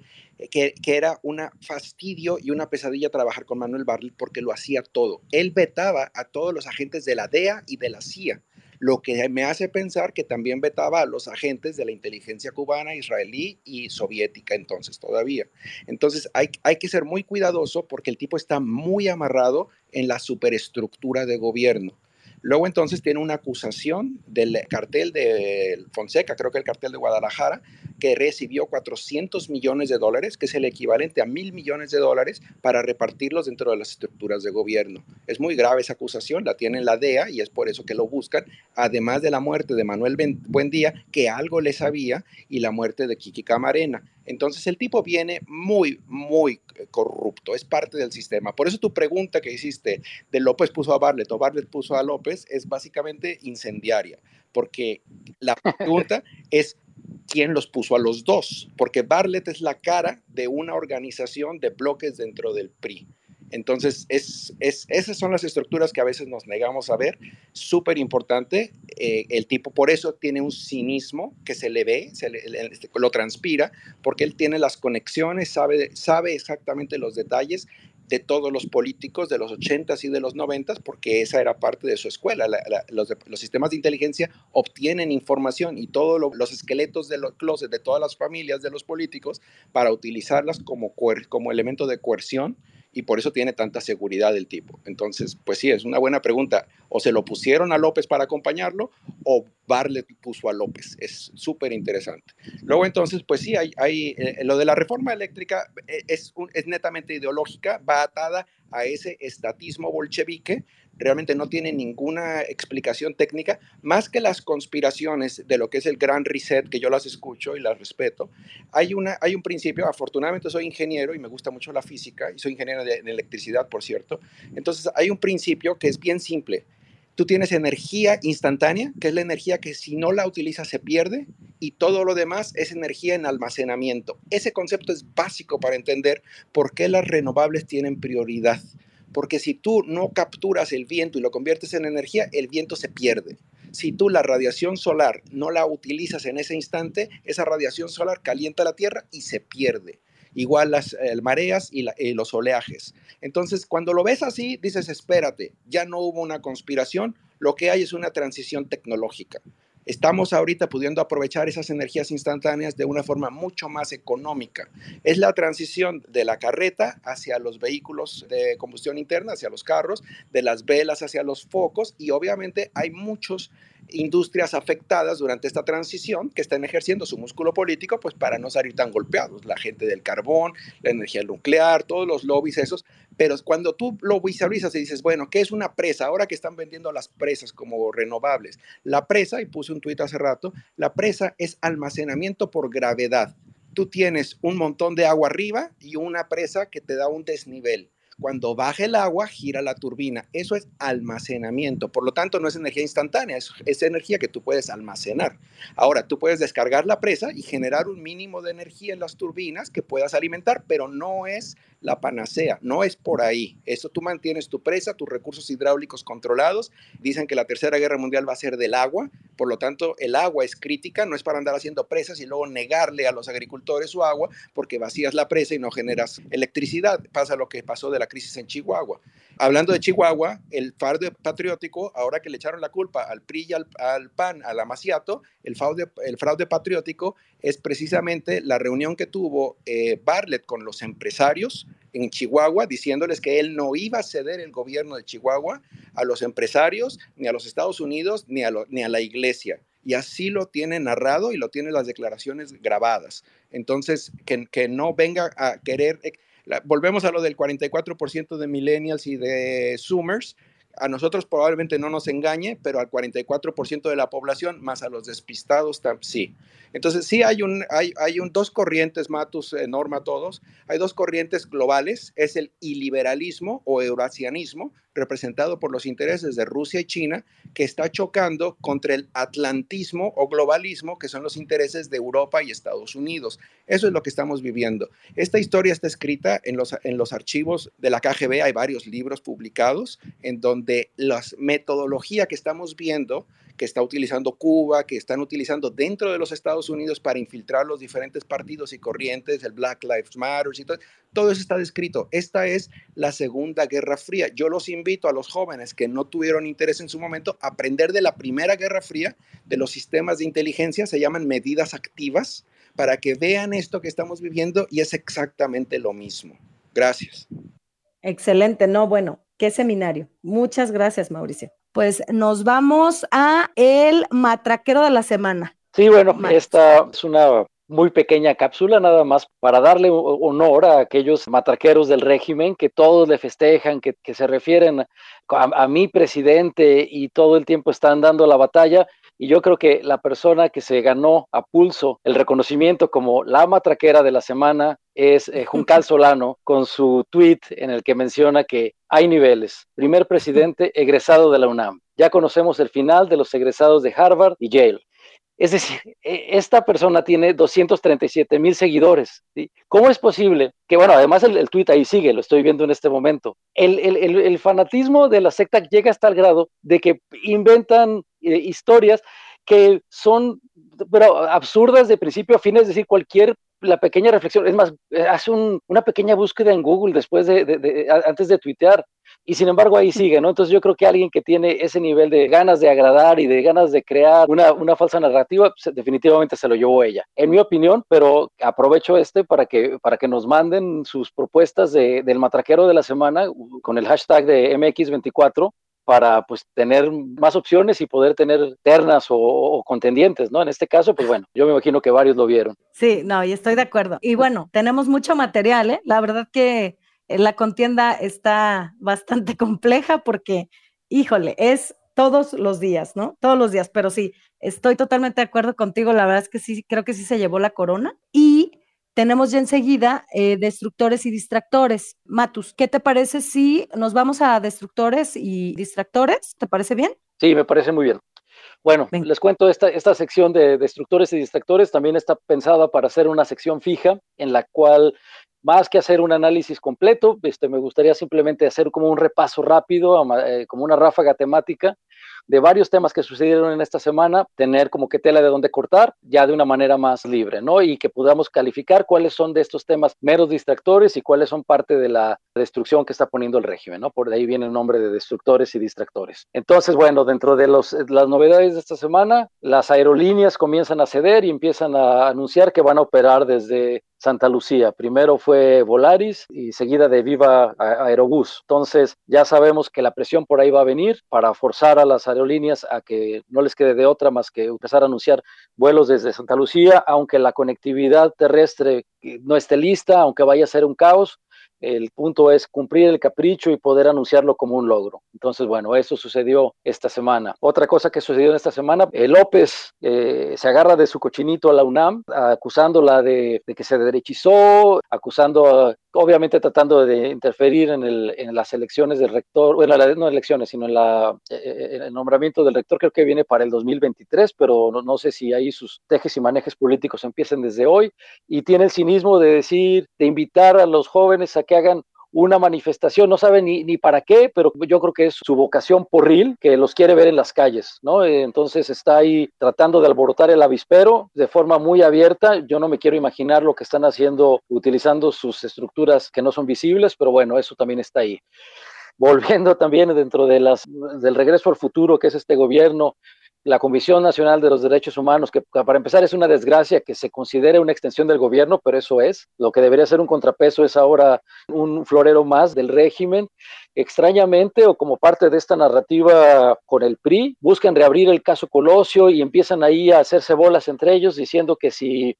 que, era un fastidio y una pesadilla trabajar con Manuel Bartlett porque lo hacía todo. Él vetaba a todos los agentes de la DEA y de la CIA, lo que me hace pensar que también vetaba a los agentes de la inteligencia cubana, israelí y soviética entonces todavía. Entonces hay, hay que ser muy cuidadoso porque el tipo está muy amarrado en la superestructura de gobierno. Luego entonces tiene una acusación del cartel de Fonseca, creo que el cartel de Guadalajara, que recibió 400 millones de dólares, que es el equivalente a mil millones de dólares, para repartirlos dentro de las estructuras de gobierno. Es muy grave esa acusación, la tiene la DEA y es por eso que lo buscan, además de la muerte de Manuel Buendía, que algo le sabía, y la muerte de Kiki Camarena. Entonces el tipo viene muy, muy corrupto, es parte del sistema. Por eso tu pregunta que hiciste de López puso a Barlet o Barlet puso a López es básicamente incendiaria, porque la <laughs> pregunta es quién los puso a los dos, porque Barlet es la cara de una organización de bloques dentro del PRI. Entonces, es, esas son las estructuras que a veces nos negamos a ver. Súper importante. Eh, el tipo, por eso tiene un cinismo que se le ve, se este, lo transpira, porque él tiene las conexiones, sabe, sabe exactamente los detalles de todos los políticos de los 80s y de los 90s, porque esa era parte de su escuela. los, sistemas de inteligencia obtienen información y todos los esqueletos de los closets de todas las familias de los políticos para utilizarlas como, como elemento de coerción y por eso tiene tanta seguridad el tipo. Entonces, pues sí, es una buena pregunta. O se lo pusieron a López para acompañarlo o Barlet puso a López. Es súper interesante. Luego entonces, pues sí, hay, hay eh, lo de la reforma eléctrica eh, es, es netamente ideológica, va atada a ese estatismo bolchevique realmente no tiene ninguna explicación técnica, más que las conspiraciones de lo que es el gran reset, que yo las escucho y las respeto. Hay, una, hay un principio, afortunadamente soy ingeniero y me gusta mucho la física, y soy ingeniero de, electricidad, por cierto. Entonces hay un principio que es bien simple. Tú tienes energía instantánea, que es la energía que si no la utilizas se pierde, y todo lo demás es energía en almacenamiento. Ese concepto es básico para entender por qué las renovables tienen prioridad porque si tú no capturas el viento y lo conviertes en energía, el viento se pierde. Si tú la radiación solar no la utilizas en ese instante, esa radiación solar calienta la Tierra y se pierde. Igual las eh, mareas y, los oleajes. Entonces, cuando lo ves así, dices, espérate, ya no hubo una conspiración, lo que hay es una transición tecnológica. Estamos ahorita pudiendo aprovechar esas energías instantáneas de una forma mucho más económica. Es la transición de la carreta hacia los vehículos de combustión interna, hacia los carros, de las velas hacia los focos y obviamente hay muchos industrias afectadas durante esta transición que están ejerciendo su músculo político pues para no salir tan golpeados, la gente del carbón, la energía nuclear, todos los lobbies esos, pero cuando tú lo visualizas y dices, bueno, ¿qué es una presa? Ahora que están vendiendo las presas como renovables, la presa, y puse un tuit hace rato, la presa es almacenamiento por gravedad. Tú tienes un montón de agua arriba y una presa que te da un desnivel cuando baja el agua, gira la turbina. Eso es almacenamiento. Por lo tanto, no es energía instantánea, es, es, energía que tú puedes almacenar. Ahora, tú puedes descargar la presa y generar un mínimo de energía en las turbinas que puedas alimentar, pero no es la panacea, no es por ahí. Eso tú mantienes tu presa, tus recursos hidráulicos controlados. Dicen que la Tercera Guerra Mundial va a ser del agua, por lo tanto, el agua es crítica, no es para andar haciendo presas y luego negarle a los agricultores su agua porque vacías la presa y no generas electricidad. Pasa lo que pasó de la crisis en Chihuahua. Hablando de Chihuahua, el fraude patriótico, ahora que le echaron la culpa al PRI y al, PAN, al Amaciato, el fraude, el fraude patriótico es precisamente la reunión que tuvo eh, Bartlett con los empresarios en Chihuahua, diciéndoles que él no iba a ceder el gobierno de Chihuahua a los empresarios, ni a los Estados Unidos, ni a, la iglesia. Y así lo tiene narrado y lo tiene las declaraciones grabadas. Entonces, que no venga a querer volvemos a lo del 44% de millennials y de zoomers. A nosotros probablemente no nos engañe, pero al 44% de la población, más a los despistados, sí. Entonces, sí hay, un, hay, hay un, dos corrientes, Matus, eh, Norma, todos. Hay dos corrientes globales. Es el iliberalismo o eurasianismo, representado por los intereses de Rusia y China, que está chocando contra el atlantismo o globalismo, que son los intereses de Europa y Estados Unidos. Eso es lo que estamos viviendo. Esta historia está escrita en los, en los archivos de la KGB, hay varios libros publicados en donde la metodología que estamos viendo que está utilizando Cuba, que están utilizando dentro de los Estados Unidos para infiltrar los diferentes partidos y corrientes, el Black Lives Matter y todo, todo eso está descrito. Esta es la Segunda Guerra Fría. Yo los invito a los jóvenes que no tuvieron interés en su momento a aprender de la Primera Guerra Fría, de los sistemas de inteligencia, se llaman medidas activas, para que vean esto que estamos viviendo y es exactamente lo mismo. Gracias. Excelente, no, bueno, qué seminario. Muchas gracias, Mauricio pues nos vamos a el matraquero de la semana. Sí, bueno, esta es una muy pequeña cápsula, nada más para darle honor a aquellos matraqueros del régimen que todos le festejan, que, se refieren a, a, mi presidente y todo el tiempo están dando la batalla. Y yo creo que la persona que se ganó a pulso el reconocimiento como la matraquera de la semana es eh, <laughs> Juncal Solano con su tweet en el que menciona que hay niveles. Primer presidente egresado de la UNAM. Ya conocemos el final de los egresados de Harvard y Yale. Es decir, e, esta persona tiene 237 mil seguidores. ¿Cómo es posible que, bueno, además el, el tuit ahí sigue, lo estoy viendo en este momento, el fanatismo de la secta llega hasta el grado de que inventan eh, historias que son pero absurdas de principio a fin, es decir, cualquier la pequeña reflexión, es más, eh, hace una pequeña búsqueda en Google después de, antes de tuitear y sin embargo ahí sigue, ¿no? Entonces yo creo que alguien que tiene ese nivel de ganas de agradar y de ganas de crear una, una falsa narrativa, pues, definitivamente se lo llevó ella, en mi opinión, pero aprovecho este para que, para que nos manden sus propuestas de, del matraquero de la semana con el hashtag de MX24 para pues tener más opciones y poder tener ternas o, contendientes, ¿no? En este caso, pues bueno, yo me imagino que varios lo vieron. Sí, no, y estoy de acuerdo. Y bueno, tenemos mucho material, ¿eh? La verdad que eh, la contienda está bastante <laughs> compleja porque, híjole, es todos los días, ¿no? Todos los días, pero sí, estoy totalmente de acuerdo contigo, la verdad es que sí, creo que sí se llevó la corona. Y tenemos ya enseguida eh, destructores y distractores. Matus, ¿qué te parece si nos vamos a destructores y distractores? ¿Te parece bien? Sí, me parece muy bien. Bueno, les cuento, esta, esta sección de destructores y distractores también está pensada para hacer una sección fija en la cual más que hacer un análisis completo, este, me gustaría simplemente hacer como un repaso rápido, eh, como una ráfaga temática de varios temas que sucedieron en esta semana, tener como que tela de dónde cortar, ya de una manera más libre, ¿no? Y que podamos calificar cuáles son de estos temas meros distractores y cuáles son parte de la destrucción que está poniendo el régimen, ¿no? Por ahí viene el nombre de destructores y distractores. Entonces, bueno, dentro de los, las novedades de esta semana, las aerolíneas comienzan a ceder y empiezan a anunciar que van a operar desde Santa Lucía. Primero fue Volaris y seguida de Viva Aerobús. Entonces ya sabemos que la presión por ahí va a venir para forzar a las aerolíneas a que no les quede de otra más que empezar a anunciar vuelos desde Santa Lucía, aunque la conectividad terrestre no esté lista, aunque vaya a ser un caos, el punto es cumplir el capricho y poder anunciarlo como un logro. Entonces, bueno, eso sucedió esta semana. Otra cosa que sucedió esta semana, eh, López eh, se agarra de su cochinito a la UNAM, acusándola de, que se derechizó, acusando obviamente tratando de interferir en, el, en las elecciones del rector, bueno, no elecciones, sino en, la, eh, eh, el nombramiento del rector, creo que viene para el 2023, pero no, no sé si ahí sus tejes y manejes políticos empiecen desde hoy, y tiene el cinismo de decir, de invitar a los jóvenes a que hagan una manifestación, no sabe ni, ni para qué, pero yo creo que es su vocación porril que los quiere ver en las calles, ¿no? Entonces está ahí tratando de alborotar el avispero de forma muy abierta. Yo no me quiero imaginar lo que están haciendo utilizando sus estructuras que no son visibles, pero bueno, eso también está ahí <laughs> volviendo también dentro de las, del regreso al futuro, que es este gobierno, la Comisión Nacional de los Derechos Humanos, que para empezar es una desgracia que se considere una extensión del gobierno, pero eso es. Lo que debería ser un contrapeso es ahora un florero más del régimen. Extrañamente, o como parte de esta narrativa con el PRI, buscan reabrir el caso Colosio y empiezan ahí a hacerse bolas entre ellos, diciendo que si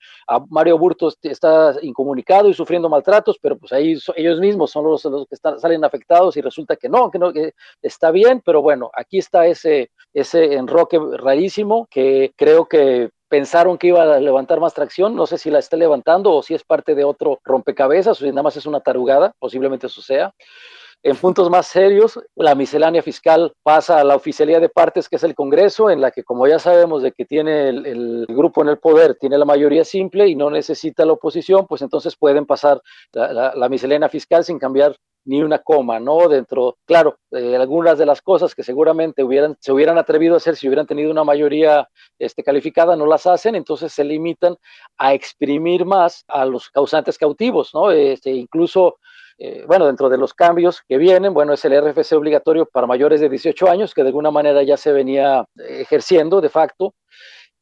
Mario Burtos está incomunicado y sufriendo maltratos, pero pues ahí ellos mismos son los, los que están, salen afectados y resulta que no, que no, que está bien, pero bueno, aquí está ese, ese enroque rarísimo que creo que pensaron que iba a levantar más tracción, no sé si la está levantando o si es parte de otro rompecabezas o si nada más es una tarugada, posiblemente eso sea. En puntos más serios, la miscelánea fiscal pasa a la oficialía de partes, que es el Congreso, en la que, como ya sabemos de que tiene el, el, grupo en el poder, tiene la mayoría simple y no necesita la oposición, pues entonces pueden pasar la, la, la miscelánea fiscal sin cambiar ni una coma, ¿no? Dentro, claro, eh, algunas de las cosas que seguramente hubieran, se hubieran atrevido a hacer si hubieran tenido una mayoría este, calificada, no las hacen, entonces se limitan a exprimir más a los causantes cautivos, ¿no? Este, incluso eh, bueno, dentro de los cambios que vienen, bueno, es el RFC obligatorio para mayores de 18 años, que de alguna manera ya se venía ejerciendo de facto,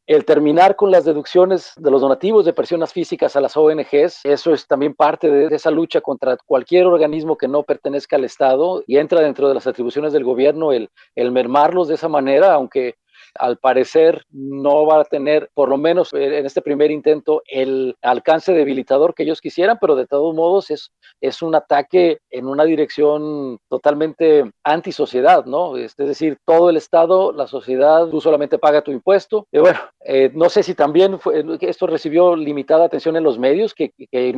el terminar con las deducciones de los donativos de personas físicas a las ONGs, eso es también parte de esa lucha contra cualquier organismo que no pertenezca al Estado y entra dentro de las atribuciones del gobierno el, el mermarlos de esa manera, aunque al parecer no va a tener, por lo menos en este primer intento, el alcance debilitador que ellos quisieran, pero de todos modos es, es un ataque en una dirección totalmente antisociedad, ¿no? Es decir, todo el Estado, la sociedad, tú solamente paga tu impuesto. Y bueno, eh, no sé si también fue, esto recibió limitada atención en los medios, que, que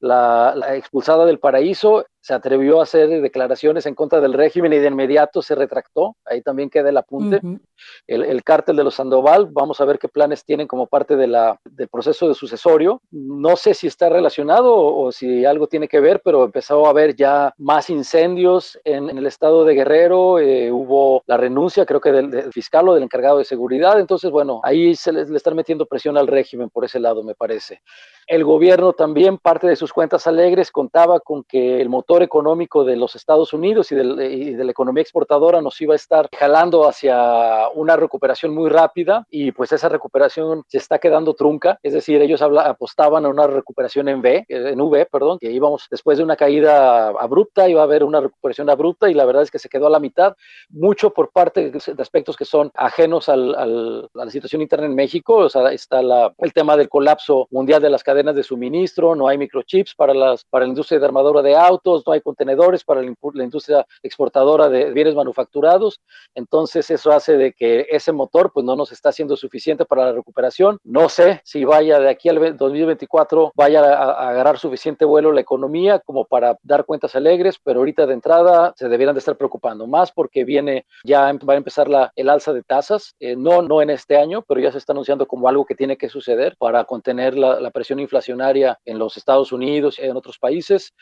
la expulsada del paraíso, se atrevió a hacer declaraciones en contra del régimen y de inmediato se retractó. Ahí también queda el apunte. Uh -huh. el, el, cártel de los Sandoval, vamos a ver qué planes tienen como parte de la, del proceso de sucesorio. No sé si está relacionado o, o, si algo tiene que ver, pero empezó a haber ya más incendios en, en el estado de Guerrero. Eh, hubo la renuncia, creo que del, del, fiscal o del encargado de seguridad. Entonces, bueno, ahí se le, le están metiendo presión al régimen por ese lado, me parece. El gobierno también, parte de sus cuentas alegres, contaba con que el motor económico de los Estados Unidos y, del, y, de la economía exportadora nos iba a estar jalando hacia una recuperación muy rápida y pues esa recuperación se está quedando trunca, es decir, ellos habla, apostaban a una recuperación en V, en V, perdón, que íbamos después de una caída abrupta, iba a haber una recuperación abrupta y la verdad es que se quedó a la mitad, mucho por parte de aspectos que son ajenos al, al, a la situación interna en México, o sea, está la, el tema del colapso mundial de las cadenas de suministro, no hay microchips para, las, para la industria de armadura de autos, no hay contenedores para la, industria exportadora de bienes manufacturados. Entonces eso hace de que ese motor pues no nos está siendo suficiente para la recuperación. No sé si vaya de aquí al 2024 vaya a, a agarrar suficiente vuelo la economía como para dar cuentas alegres, pero ahorita de entrada se debieran de estar preocupando más porque viene ya va a empezar la, el alza de tasas, eh, no, no en este año, pero ya se está anunciando como algo que tiene que suceder para contener la, la presión inflacionaria en los Estados Unidos y en otros países.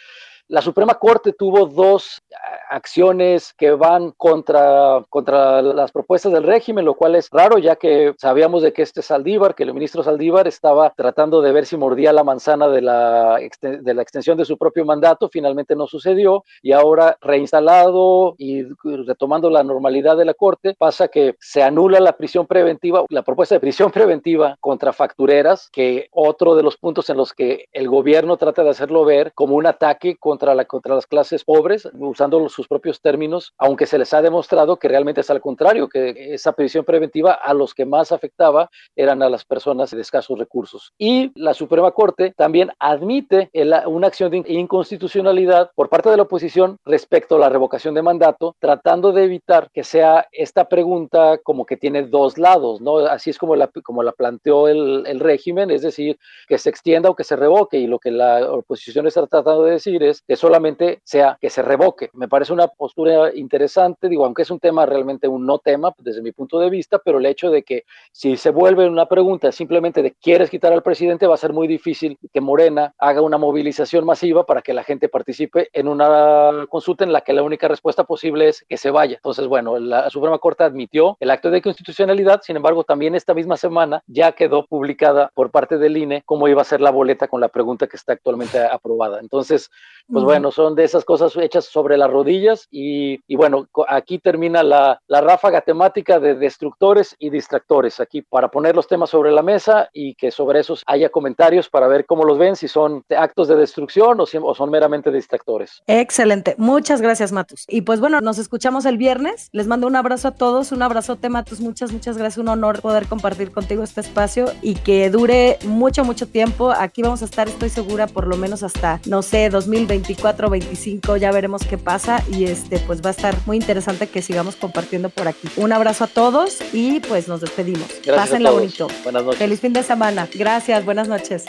La Suprema Corte tuvo dos acciones que van contra, contra las propuestas del régimen, lo cual es raro, ya que sabíamos de que este Saldívar, que el ministro Saldívar estaba tratando de ver si mordía la manzana de la, de la extensión de su propio mandato, finalmente no sucedió, y ahora reinstalado y retomando la normalidad de la Corte, pasa que se anula la prisión preventiva, la propuesta de prisión <laughs> preventiva contra factureras, que otro de los puntos en los que el gobierno trata de hacerlo ver como un ataque con contra, la, contra las clases pobres, usando sus propios términos, aunque se les ha demostrado que realmente es al contrario, que esa prisión preventiva a los que más afectaba eran a las personas de escasos recursos. Y la Suprema Corte también admite una acción de inconstitucionalidad por parte de la oposición respecto a la revocación de mandato, tratando de evitar que sea esta pregunta como que tiene dos lados, ¿no? Así es como la, como la planteó el, el régimen, es decir, que se extienda o que se revoque, y lo que la oposición está tratando de decir es que solamente sea que se revoque. Me parece una postura interesante, digo, aunque es un tema realmente un no tema desde mi punto de vista, pero el hecho de que si se vuelve una pregunta simplemente de quieres quitar al presidente, va a ser muy difícil que Morena haga una movilización masiva para que la gente participe en una consulta en la que la única respuesta posible es que se vaya. Entonces, bueno, la Suprema Corte admitió el acto de constitucionalidad, sin embargo, también esta misma semana ya quedó publicada por parte del INE cómo iba a ser la boleta con la pregunta que está actualmente aprobada. Entonces, pues bueno, son de esas cosas hechas sobre las rodillas y, y bueno, aquí termina la, la ráfaga temática de destructores y distractores, aquí para poner los temas sobre la mesa y que sobre esos haya comentarios para ver cómo los ven, si son actos de destrucción o, si, o son meramente distractores. Excelente, muchas gracias Matus. Y pues bueno, nos escuchamos el viernes, les mando un abrazo a todos, un abrazote Matus, muchas, muchas gracias, un honor poder compartir contigo este espacio y que dure mucho, mucho tiempo. Aquí vamos a estar, estoy segura, por lo menos hasta, no sé, 2024, 25, ya veremos qué pasa y este, pues va a estar muy interesante que sigamos compartiendo por aquí. Un abrazo a todos y pues nos despedimos. Gracias Pásenla a todos. bonito. Buenas noches. Feliz fin de semana. Gracias, buenas noches.